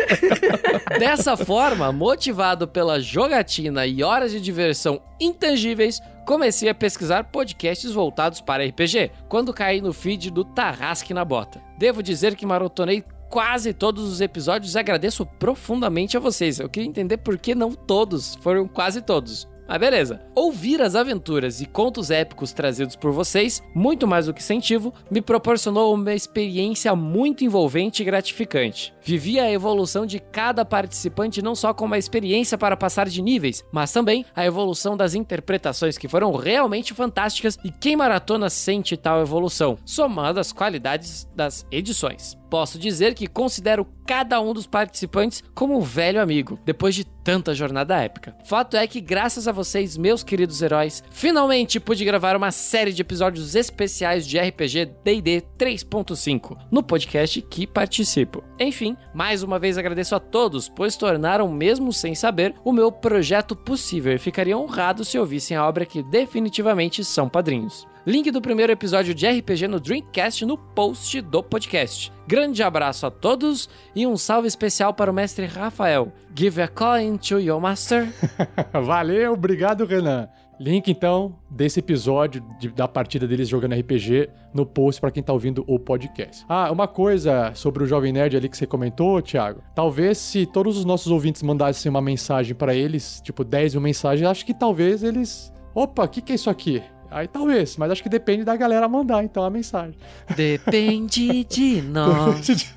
Dessa forma, motivado pela jogatina e horas de diversão intangíveis, comecei a pesquisar podcasts voltados para RPG, quando caí no feed do Tarrasque na Bota. Devo dizer que maratonei quase todos os episódios e agradeço profundamente a vocês. Eu queria entender por que não todos, foram quase todos. Mas beleza. Ouvir as aventuras e contos épicos trazidos por vocês, muito mais do que incentivo, me proporcionou uma experiência muito envolvente e gratificante. Vivi a evolução de cada participante não só como uma experiência para passar de níveis, mas também a evolução das interpretações que foram realmente fantásticas e quem maratona sente tal evolução, somando as qualidades das edições. Posso dizer que considero cada um dos participantes como um velho amigo, depois de tanta jornada épica. Fato é que, graças a vocês, meus queridos heróis, finalmente pude gravar uma série de episódios especiais de RPG DD 3.5 no podcast que participo. Enfim, mais uma vez agradeço a todos, pois tornaram, mesmo sem saber, o meu projeto possível e ficaria honrado se ouvissem a obra que definitivamente são padrinhos. Link do primeiro episódio de RPG no Dreamcast no post do podcast. Grande abraço a todos e um salve especial para o mestre Rafael. Give a coin to your master. Valeu, obrigado, Renan. Link então desse episódio de- da partida deles jogando RPG no post para quem tá ouvindo o podcast. Ah, uma coisa sobre o Jovem Nerd ali que você comentou, Thiago. Talvez se todos os nossos ouvintes mandassem uma mensagem para eles, tipo 10 mil mensagens, acho que talvez eles. Opa, o que, que é isso aqui? Aí talvez, mas acho que depende da galera mandar então a mensagem. Depende de nós.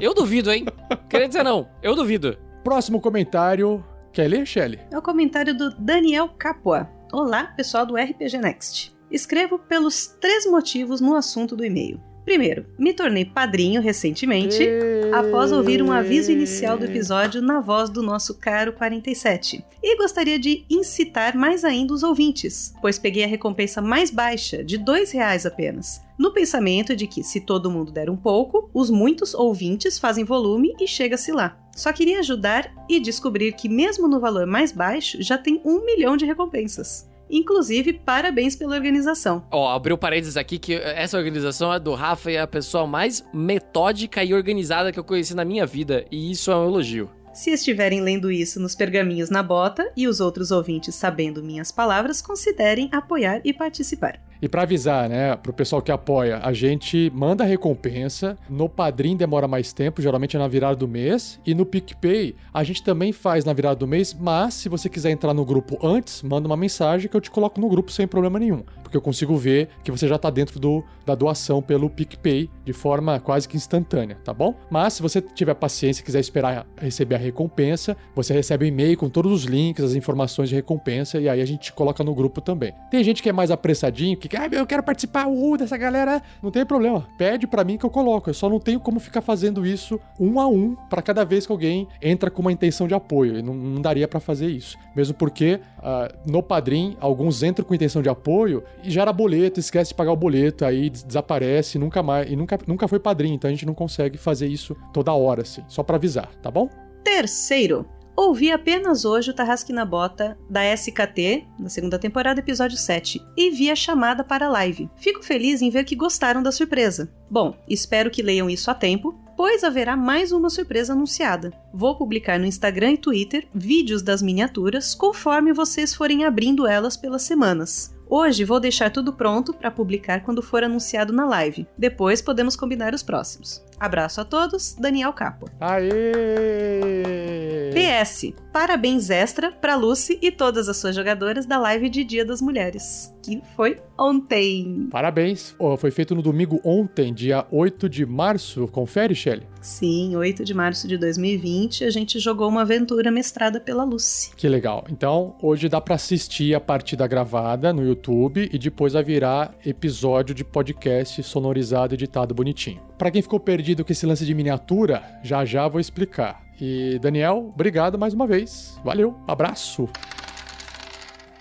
Eu duvido, hein? Queria dizer não, eu duvido. Próximo comentário. Quer ler, Shelly? É o comentário do Daniel Capua. Olá, pessoal do RPG Next. Escrevo pelos três motivos no assunto do e-mail. Primeiro, me tornei padrinho recentemente, após ouvir um aviso inicial do episódio na voz do nosso caro 47. E gostaria de incitar mais ainda os ouvintes, pois peguei a recompensa mais baixa, de 2 reais apenas. No pensamento de que, se todo mundo der um pouco, os muitos ouvintes fazem volume e chega-se lá. Só queria ajudar e descobrir que, mesmo no valor mais baixo, já tem um milhão de recompensas. Inclusive, parabéns pela organização. Ó, abriu parênteses aqui que essa organização é do Rafa e é a pessoa mais metódica e organizada que eu conheci na minha vida, e isso é um elogio. Se estiverem lendo isso nos pergaminhos na bota e os outros ouvintes sabendo minhas palavras, considerem apoiar e participar. E pra avisar, né, pro pessoal que apoia, a gente manda a recompensa. No Padrim demora mais tempo, geralmente é na virada do mês. E no PicPay, a gente também faz na virada do mês, mas se você quiser entrar no grupo antes, manda uma mensagem que eu te coloco no grupo sem problema nenhum. Porque eu consigo ver que você já tá dentro do, da doação pelo PicPay de forma quase que instantânea, tá bom? Mas se você tiver paciência e quiser esperar receber a recompensa, você recebe um e-mail com todos os links, as informações de recompensa, e aí a gente te coloca no grupo também. Tem gente que é mais apressadinho, que ah, eu quero participar uh, dessa galera. Não tem problema. Pede pra mim que eu coloco. Eu só não tenho como ficar fazendo isso um a um pra cada vez que alguém entra com uma intenção de apoio. E não, não daria pra fazer isso. Mesmo porque ah, no Padrim, alguns entram com intenção de apoio e gera boleto, esquece de pagar o boleto, aí des- desaparece, nunca mais. E nunca, nunca foi padrinho, então a gente não consegue fazer isso toda hora, assim. Só pra avisar, tá bom? Terceiro, ouvi apenas hoje o Tarrasque na Bota da SKT, da segunda temporada, episódio 7, e vi a chamada para a live. Fico feliz em ver que gostaram da surpresa. Bom, espero que leiam isso a tempo, pois haverá mais uma surpresa anunciada. Vou publicar no Instagram e Twitter vídeos das miniaturas conforme vocês forem abrindo elas pelas semanas. Hoje vou deixar tudo pronto para publicar quando for anunciado na live. Depois podemos combinar os próximos. Abraço a todos, Daniel Capo. Aê! PS, parabéns extra pra Lucy e todas as suas jogadoras da live de Dia das Mulheres, que foi ontem. Parabéns. Foi feito no domingo ontem, dia 8 de março. Confere, Shelly. Sim, 8 de março de 2020, a gente jogou uma aventura mestrada pela Lucy. Que legal. Então, hoje dá pra assistir a partida gravada no YouTube e depois vai virar episódio de podcast sonorizado, editado bonitinho. Pra quem ficou perdido com esse lance de miniatura, já já vou explicar. E Daniel, obrigado mais uma vez. Valeu, abraço.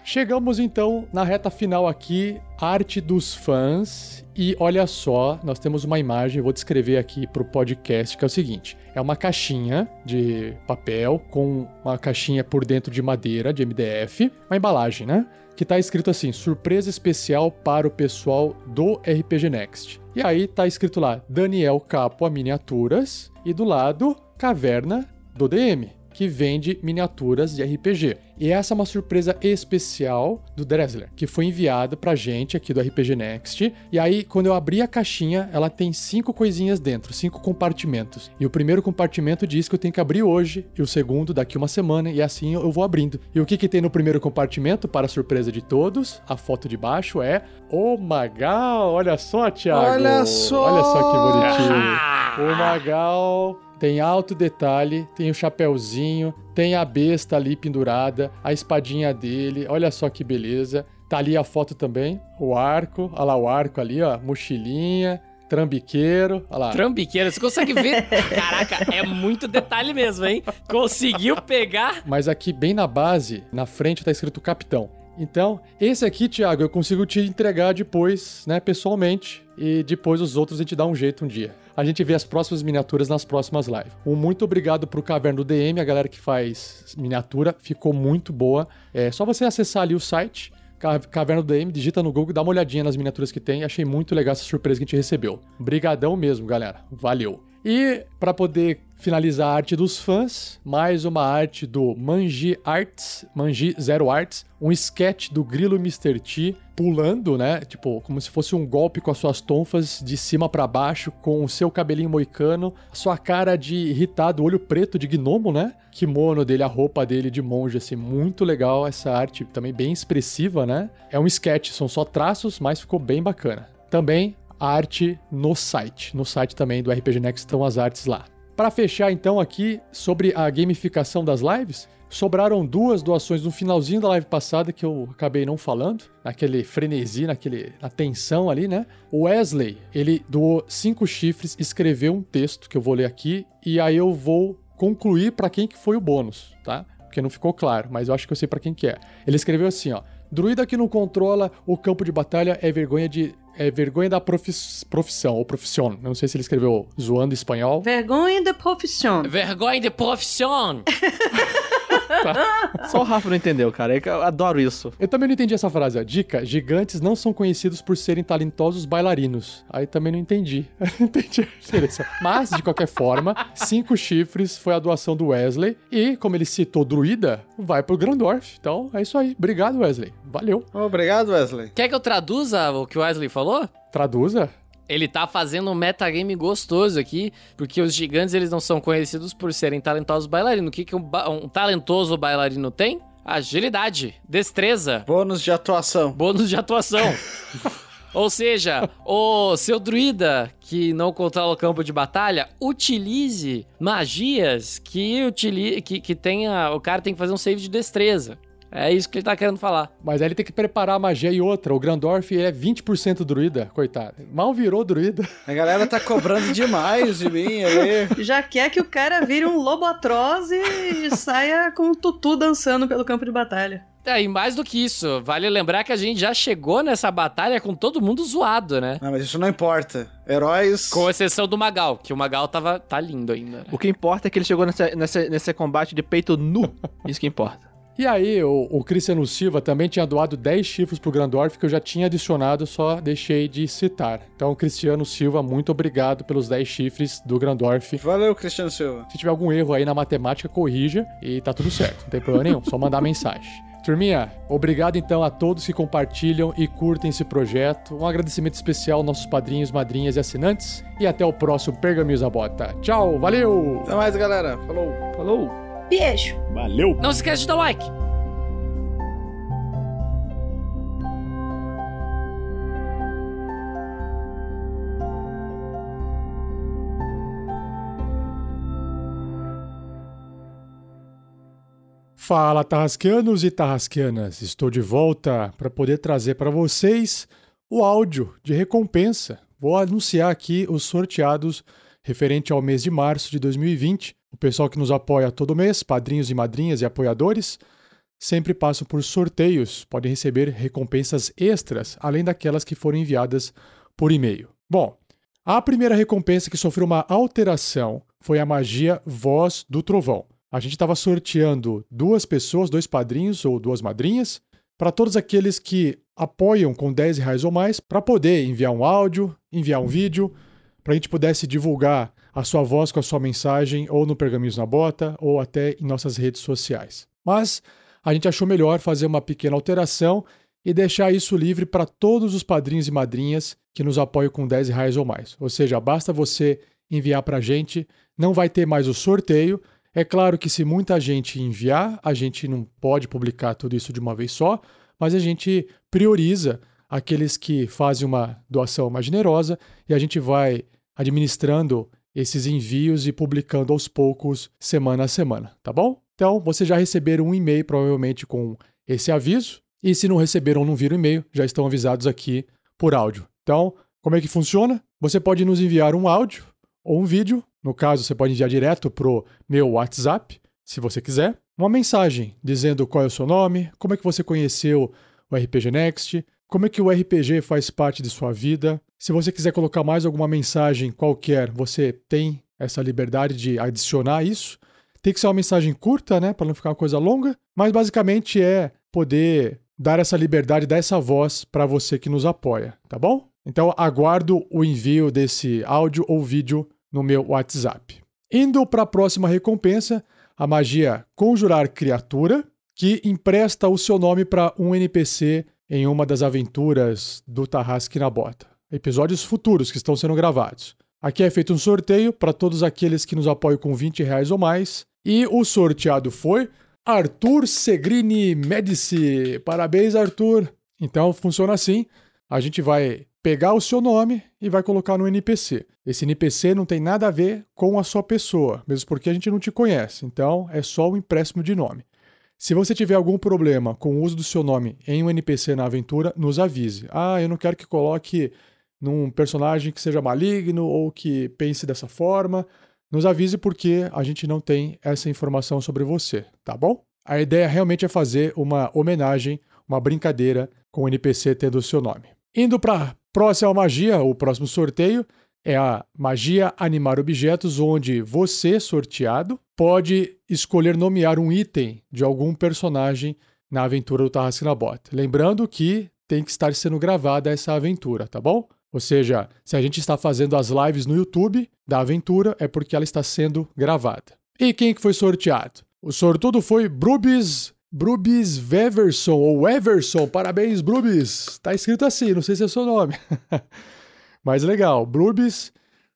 Chegamos então na reta final aqui, arte dos fãs. E olha só, nós temos uma imagem, vou descrever aqui pro podcast, que é o seguinte: é uma caixinha de papel com uma caixinha por dentro de madeira, de MDF, uma embalagem, né? Que tá escrito assim: surpresa especial para o pessoal do RPG Next. E aí tá escrito lá: Daniel Capo a miniaturas e do lado Caverna do DM. Que vende miniaturas de RPG. E essa é uma surpresa especial do Dressler, que foi enviada pra gente aqui do RPG Next. E aí, quando eu abri a caixinha, ela tem cinco coisinhas dentro, cinco compartimentos. E o primeiro compartimento diz que eu tenho que abrir hoje, e o segundo daqui uma semana, e assim eu vou abrindo. E o que, que tem no primeiro compartimento, para surpresa de todos? A foto de baixo é o Magal. Olha só, Thiago. Olha só! Olha só que bonitinho. o Magal tem alto detalhe, tem o chapéuzinho, tem a besta ali pendurada, a espadinha dele, olha só que beleza. Tá ali a foto também, o arco, olha lá o arco ali, ó, mochilinha, trambiqueiro, olha lá. Trambiqueiro, você consegue ver? Caraca, é muito detalhe mesmo, hein? Conseguiu pegar. Mas aqui bem na base, na frente tá escrito capitão. Então, esse aqui, Thiago, eu consigo te entregar depois, né, pessoalmente, e depois os outros a gente dá um jeito um dia. A gente vê as próximas miniaturas nas próximas lives. Um muito obrigado pro Caverna do DM, a galera que faz miniatura, ficou muito boa. É só você acessar ali o site, Ca- Caverna do DM, digita no Google, dá uma olhadinha nas miniaturas que tem. Achei muito legal essa surpresa que a gente recebeu. Brigadão mesmo, galera. Valeu. E para poder finalizar a arte dos fãs, mais uma arte do Manji Arts, Manji Zero Arts, um sketch do Grilo Mr. T pulando, né? Tipo, como se fosse um golpe com as suas tonfas de cima para baixo, com o seu cabelinho moicano, sua cara de irritado, olho preto de gnomo, né? Kimono dele, a roupa dele de monge, assim, muito legal essa arte, também bem expressiva, né? É um sketch, são só traços, mas ficou bem bacana. Também arte no site. No site também do RPG Next estão as artes lá. Para fechar então aqui sobre a gamificação das lives, sobraram duas doações no finalzinho da live passada que eu acabei não falando, naquele frenesi, naquele na tensão ali, né? O Wesley, ele doou cinco chifres, escreveu um texto que eu vou ler aqui e aí eu vou concluir para quem que foi o bônus, tá? Porque não ficou claro, mas eu acho que eu sei para quem que é. Ele escreveu assim, ó: Druida que não controla o campo de batalha é vergonha de é vergonha da profis- profissão ou profissão. Não sei se ele escreveu zoando espanhol. Vergonha de profissão. Vergonha de profissão. Só o Rafa não entendeu, cara. É que Eu adoro isso. Eu também não entendi essa frase. Ó. Dica: gigantes não são conhecidos por serem talentosos bailarinos. Aí também não entendi. Não entendi a diferença. Mas, de qualquer forma, cinco chifres foi a doação do Wesley. E, como ele citou druida, vai pro Grandorf. Então é isso aí. Obrigado, Wesley. Valeu. Obrigado, Wesley. Quer que eu traduza o que o Wesley falou? Traduza. Ele tá fazendo um metagame gostoso aqui, porque os gigantes eles não são conhecidos por serem talentosos bailarinos. O que, que um, ba- um talentoso bailarino tem? Agilidade, destreza, Bônus de atuação. bônus de atuação. Ou seja, o seu druida que não controla o campo de batalha, utilize magias que, utili que, que tenha. O cara tem que fazer um save de destreza. É isso que ele tá querendo falar. Mas aí ele tem que preparar a magia e outra. O Grandorf é 20% druida, coitado. Mal virou druida. A galera tá cobrando demais de mim ali. Já quer que o cara vire um lobo atroz e saia com o tutu dançando pelo campo de batalha. É, e mais do que isso, vale lembrar que a gente já chegou nessa batalha com todo mundo zoado, né? Não, mas isso não importa. Heróis. Com exceção do Magal, que o Magal tava, tá lindo ainda. O que importa é que ele chegou nessa, nessa, nesse combate de peito nu. Isso que importa. E aí, o, o Cristiano Silva também tinha doado 10 chifres pro Grandorf que eu já tinha adicionado, só deixei de citar. Então, Cristiano Silva, muito obrigado pelos 10 chifres do Grandorf. Valeu, Cristiano Silva. Se tiver algum erro aí na matemática, corrija e tá tudo certo. Não tem problema nenhum, só mandar mensagem. Turminha, obrigado então a todos que compartilham e curtem esse projeto. Um agradecimento especial aos nossos padrinhos, madrinhas e assinantes. E até o próximo Pergaminhos da Bota. Tchau, valeu! Até mais, galera. Falou. Falou. Beijo. Valeu. Não se esquece de dar like. Fala, tarrasqueanos e tarrasqueanas! Estou de volta para poder trazer para vocês o áudio de recompensa. Vou anunciar aqui os sorteados referente ao mês de março de 2020. O pessoal que nos apoia todo mês, padrinhos e madrinhas e apoiadores, sempre passam por sorteios, podem receber recompensas extras, além daquelas que foram enviadas por e-mail. Bom, a primeira recompensa que sofreu uma alteração foi a magia Voz do Trovão. A gente estava sorteando duas pessoas, dois padrinhos ou duas madrinhas, para todos aqueles que apoiam com 10 reais ou mais, para poder enviar um áudio, enviar um vídeo, para a gente pudesse divulgar a sua voz com a sua mensagem ou no Pergaminhos na Bota ou até em nossas redes sociais. Mas a gente achou melhor fazer uma pequena alteração e deixar isso livre para todos os padrinhos e madrinhas que nos apoiam com 10 reais ou mais. Ou seja, basta você enviar para a gente, não vai ter mais o sorteio. É claro que se muita gente enviar, a gente não pode publicar tudo isso de uma vez só, mas a gente prioriza aqueles que fazem uma doação mais generosa e a gente vai administrando esses envios e publicando aos poucos, semana a semana, tá bom? Então, vocês já receberam um e-mail provavelmente com esse aviso, e se não receberam não viram e-mail, já estão avisados aqui por áudio. Então, como é que funciona? Você pode nos enviar um áudio ou um vídeo, no caso, você pode enviar direto pro meu WhatsApp, se você quiser, uma mensagem dizendo qual é o seu nome, como é que você conheceu o RPG Next, como é que o RPG faz parte de sua vida. Se você quiser colocar mais alguma mensagem qualquer, você tem essa liberdade de adicionar isso. Tem que ser uma mensagem curta, né, para não ficar uma coisa longa, mas basicamente é poder dar essa liberdade, dar essa voz para você que nos apoia, tá bom? Então aguardo o envio desse áudio ou vídeo no meu WhatsApp. Indo para a próxima recompensa, a magia Conjurar Criatura, que empresta o seu nome para um NPC em uma das aventuras do Tarrasque na Bota. Episódios futuros que estão sendo gravados. Aqui é feito um sorteio para todos aqueles que nos apoiam com 20 reais ou mais. E o sorteado foi Arthur Segrini Medici. Parabéns, Arthur. Então funciona assim: a gente vai pegar o seu nome e vai colocar no NPC. Esse NPC não tem nada a ver com a sua pessoa, mesmo porque a gente não te conhece. Então é só o empréstimo de nome. Se você tiver algum problema com o uso do seu nome em um NPC na aventura, nos avise. Ah, eu não quero que coloque num personagem que seja maligno ou que pense dessa forma. Nos avise porque a gente não tem essa informação sobre você, tá bom? A ideia realmente é fazer uma homenagem, uma brincadeira com o NPC tendo o seu nome. Indo para próxima magia, o próximo sorteio, é a magia animar objetos, onde você, sorteado, pode escolher nomear um item de algum personagem na aventura do Tarrasque na Bota. Lembrando que tem que estar sendo gravada essa aventura, tá bom? Ou seja, se a gente está fazendo as lives no YouTube da aventura, é porque ela está sendo gravada. E quem que foi sorteado? O sortudo foi Brubis Brubis Veverson, ou Everson. Parabéns, Brubis! Tá escrito assim, não sei se é o seu nome. Mas legal, Blubis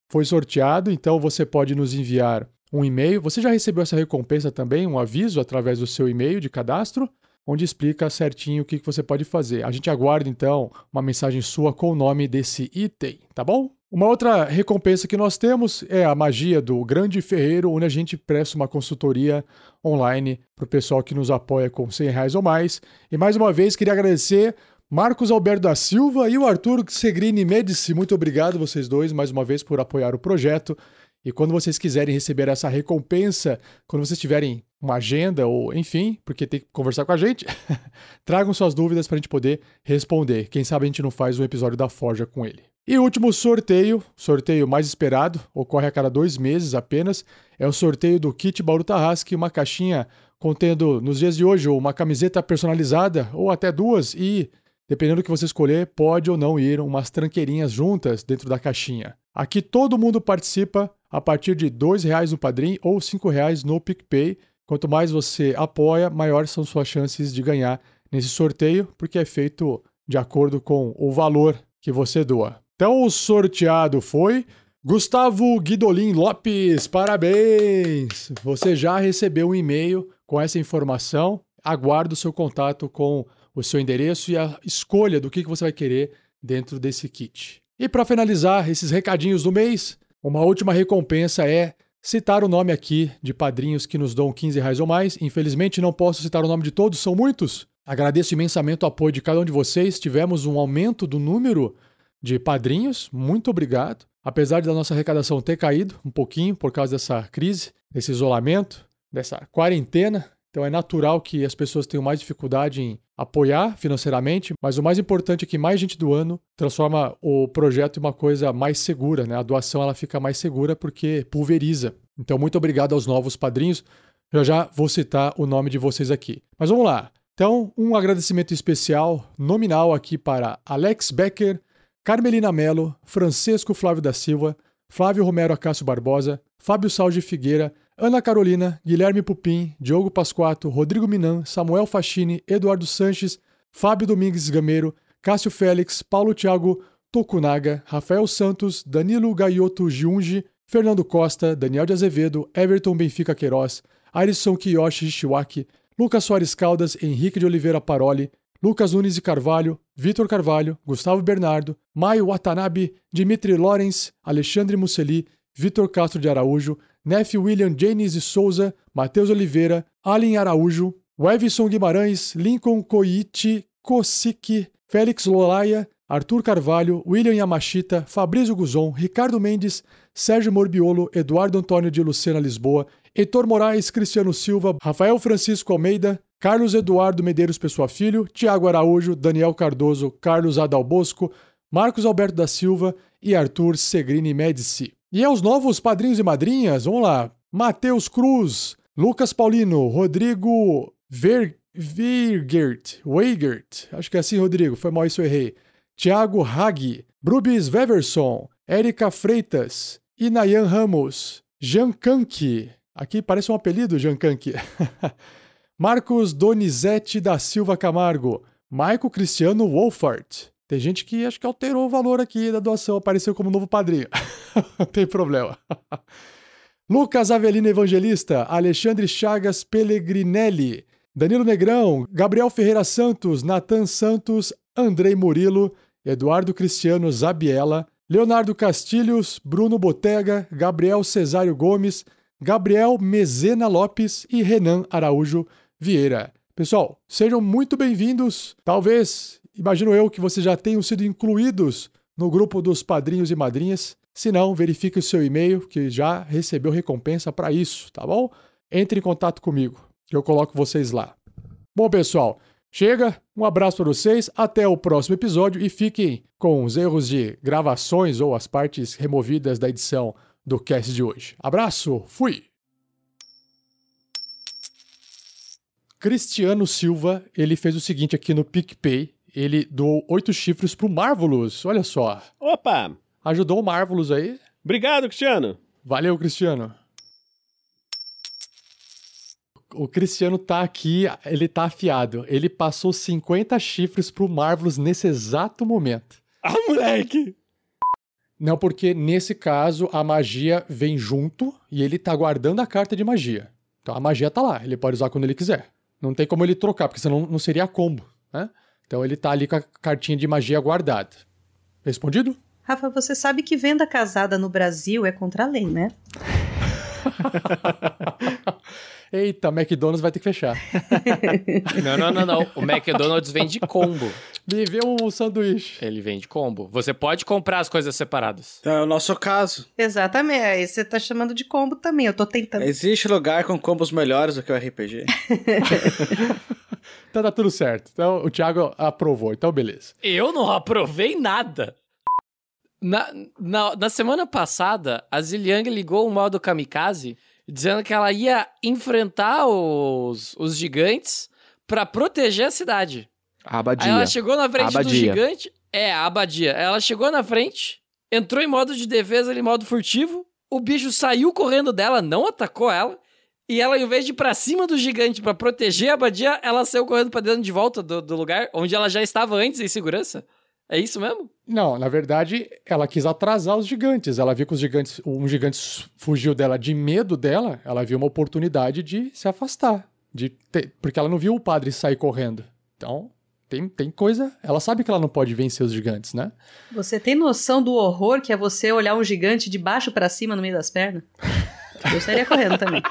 foi sorteado, então você pode nos enviar um e-mail. Você já recebeu essa recompensa também, um aviso através do seu e-mail de cadastro, onde explica certinho o que você pode fazer. A gente aguarda então uma mensagem sua com o nome desse item, tá bom? Uma outra recompensa que nós temos é a magia do Grande Ferreiro, onde a gente presta uma consultoria online para o pessoal que nos apoia com 100 reais ou mais. E mais uma vez queria agradecer Marcos Alberto da Silva e o Arthur Segrini Medici. Muito obrigado vocês dois mais uma vez por apoiar o projeto. E quando vocês quiserem receber essa recompensa, quando vocês tiverem uma agenda ou enfim, porque tem que conversar com a gente, tragam suas dúvidas para a gente poder responder. Quem sabe a gente não faz um episódio da Forja com ele. E o último sorteio, sorteio mais esperado, ocorre a cada dois meses apenas, é o sorteio do kit Bauru Tarrasque, uma caixinha contendo, nos dias de hoje, uma camiseta personalizada ou até duas e Dependendo do que você escolher, pode ou não ir umas tranqueirinhas juntas dentro da caixinha. Aqui todo mundo participa a partir de R$ reais no Padrim ou R$ reais no PicPay. Quanto mais você apoia, maiores são suas chances de ganhar nesse sorteio, porque é feito de acordo com o valor que você doa. Então o sorteado foi Gustavo Guidolin Lopes. Parabéns! Você já recebeu um e-mail com essa informação. Aguardo o seu contato com o seu endereço e a escolha do que você vai querer dentro desse kit. E para finalizar esses recadinhos do mês, uma última recompensa é citar o nome aqui de padrinhos que nos dão 15 reais ou mais. Infelizmente não posso citar o nome de todos, são muitos. Agradeço imensamente o apoio de cada um de vocês. Tivemos um aumento do número de padrinhos. Muito obrigado. Apesar da nossa arrecadação ter caído um pouquinho por causa dessa crise, desse isolamento, dessa quarentena, então é natural que as pessoas tenham mais dificuldade em apoiar financeiramente, mas o mais importante é que mais gente do ano transforma o projeto em uma coisa mais segura, né? A doação ela fica mais segura porque pulveriza. Então muito obrigado aos novos padrinhos. Já já vou citar o nome de vocês aqui. Mas vamos lá. Então, um agradecimento especial nominal aqui para Alex Becker, Carmelina Mello, Francisco Flávio da Silva, Flávio Romero Acácio Barbosa, Fábio Salge Figueira, Ana Carolina, Guilherme Pupim, Diogo Pasquato, Rodrigo Minan, Samuel Fachini, Eduardo Sanches, Fábio Domingues Gameiro, Cássio Félix, Paulo Thiago Tokunaga, Rafael Santos, Danilo Gaioto Giungi, Fernando Costa, Daniel de Azevedo, Everton Benfica Queiroz, Arisson Kiyoshi Shiwaki, Lucas Soares Caldas, Henrique de Oliveira Paroli, Lucas Nunes de Carvalho, Vitor Carvalho, Gustavo Bernardo, Maio Watanabe, Dimitri Lorenz, Alexandre Musseli, Vitor Castro de Araújo, Nef William Janes de Souza, Matheus Oliveira, Allen Araújo, Wevson Guimarães, Lincoln Koichi Kosiki, Félix Lolaia, Arthur Carvalho, William Yamashita, Fabrício Guzon, Ricardo Mendes, Sérgio Morbiolo, Eduardo Antônio de Lucena Lisboa, Heitor Moraes, Cristiano Silva, Rafael Francisco Almeida, Carlos Eduardo Medeiros Pessoa Filho, Tiago Araújo, Daniel Cardoso, Carlos Adalbosco, Marcos Alberto da Silva e Arthur Segrini Medici. E aos novos padrinhos e madrinhas, vamos lá. Matheus Cruz, Lucas Paulino, Rodrigo Ver... Weigert, Weigert, acho que é assim, Rodrigo, foi mal isso eu errei. Tiago Hag, Brubis Weverson, Érica Freitas, Inayan Ramos, Jean Kanki, aqui parece um apelido, Jean Kanki. Marcos Donizete da Silva Camargo, Maico Cristiano Wolfart. Tem gente que acho que alterou o valor aqui da doação, apareceu como novo padrinho. Não tem problema. Lucas Avelino Evangelista, Alexandre Chagas Pellegrinelli, Danilo Negrão, Gabriel Ferreira Santos, Natan Santos, Andrei Murilo, Eduardo Cristiano Zabiela, Leonardo Castilhos, Bruno Botega, Gabriel Cesário Gomes, Gabriel Mezena Lopes e Renan Araújo Vieira. Pessoal, sejam muito bem-vindos. Talvez, imagino eu, que vocês já tenham sido incluídos no grupo dos padrinhos e madrinhas. Se não, verifique o seu e-mail, que já recebeu recompensa para isso, tá bom? Entre em contato comigo que eu coloco vocês lá. Bom, pessoal, chega. Um abraço para vocês. Até o próximo episódio e fiquem com os erros de gravações ou as partes removidas da edição do cast de hoje. Abraço, fui! Cristiano Silva, ele fez o seguinte aqui no PicPay. Ele doou oito chifres pro Marvelous. Olha só. Opa! Ajudou o Marvelous aí. Obrigado, Cristiano. Valeu, Cristiano. O Cristiano tá aqui, ele tá afiado. Ele passou 50 chifres pro Marvelous nesse exato momento. Ah, moleque! Não, porque nesse caso a magia vem junto e ele tá guardando a carta de magia. Então a magia tá lá, ele pode usar quando ele quiser. Não tem como ele trocar, porque senão não seria combo, né? Então ele tá ali com a cartinha de magia guardada. Respondido? Rafa, você sabe que venda casada no Brasil é contra a lei, né? Eita, McDonald's vai ter que fechar. Não, não, não, não. O McDonald's vende combo. Me vê um sanduíche. Ele vende combo. Você pode comprar as coisas separadas. Então é o nosso caso. Exatamente. Aí você tá chamando de combo também. Eu tô tentando. Existe lugar com combos melhores do que o RPG. então tá tudo certo. Então o Thiago aprovou. Então beleza. Eu não aprovei nada. Na, na, na semana passada, a Ziliang ligou o modo kamikaze dizendo que ela ia enfrentar os, os gigantes para proteger a cidade. A abadia. Aí ela chegou na frente do gigante. É, a abadia. Ela chegou na frente, entrou em modo de defesa, em modo furtivo. O bicho saiu correndo dela, não atacou ela. E ela, em vez de ir pra cima do gigante para proteger a abadia, ela saiu correndo pra dentro de volta do, do lugar onde ela já estava antes em segurança. É isso mesmo? Não, na verdade, ela quis atrasar os gigantes. Ela viu que os gigantes, um gigante fugiu dela de medo dela, ela viu uma oportunidade de se afastar. De ter, porque ela não viu o padre sair correndo. Então, tem, tem coisa. Ela sabe que ela não pode vencer os gigantes, né? Você tem noção do horror que é você olhar um gigante de baixo para cima no meio das pernas? Eu sairia correndo também.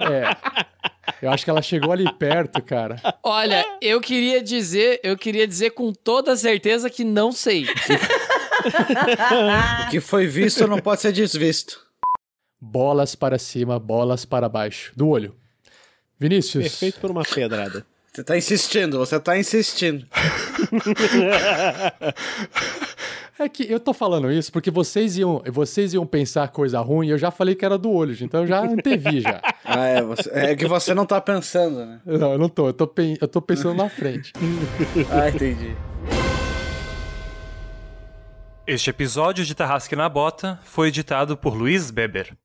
É. Eu acho que ela chegou ali perto, cara. Olha, eu queria dizer, eu queria dizer com toda certeza que não sei. o que foi visto não pode ser desvisto. Bolas para cima, bolas para baixo. Do olho. Vinícius. Perfeito por uma pedrada. Você tá insistindo, você tá insistindo. É que eu tô falando isso porque vocês iam, vocês iam pensar coisa ruim e eu já falei que era do olho, então eu já antevi já. Ah, é, você, é que você não tá pensando, né? Não, eu não tô, eu tô, eu tô pensando na frente. ah, entendi. Este episódio de Tarrasque na Bota foi editado por Luiz Beber.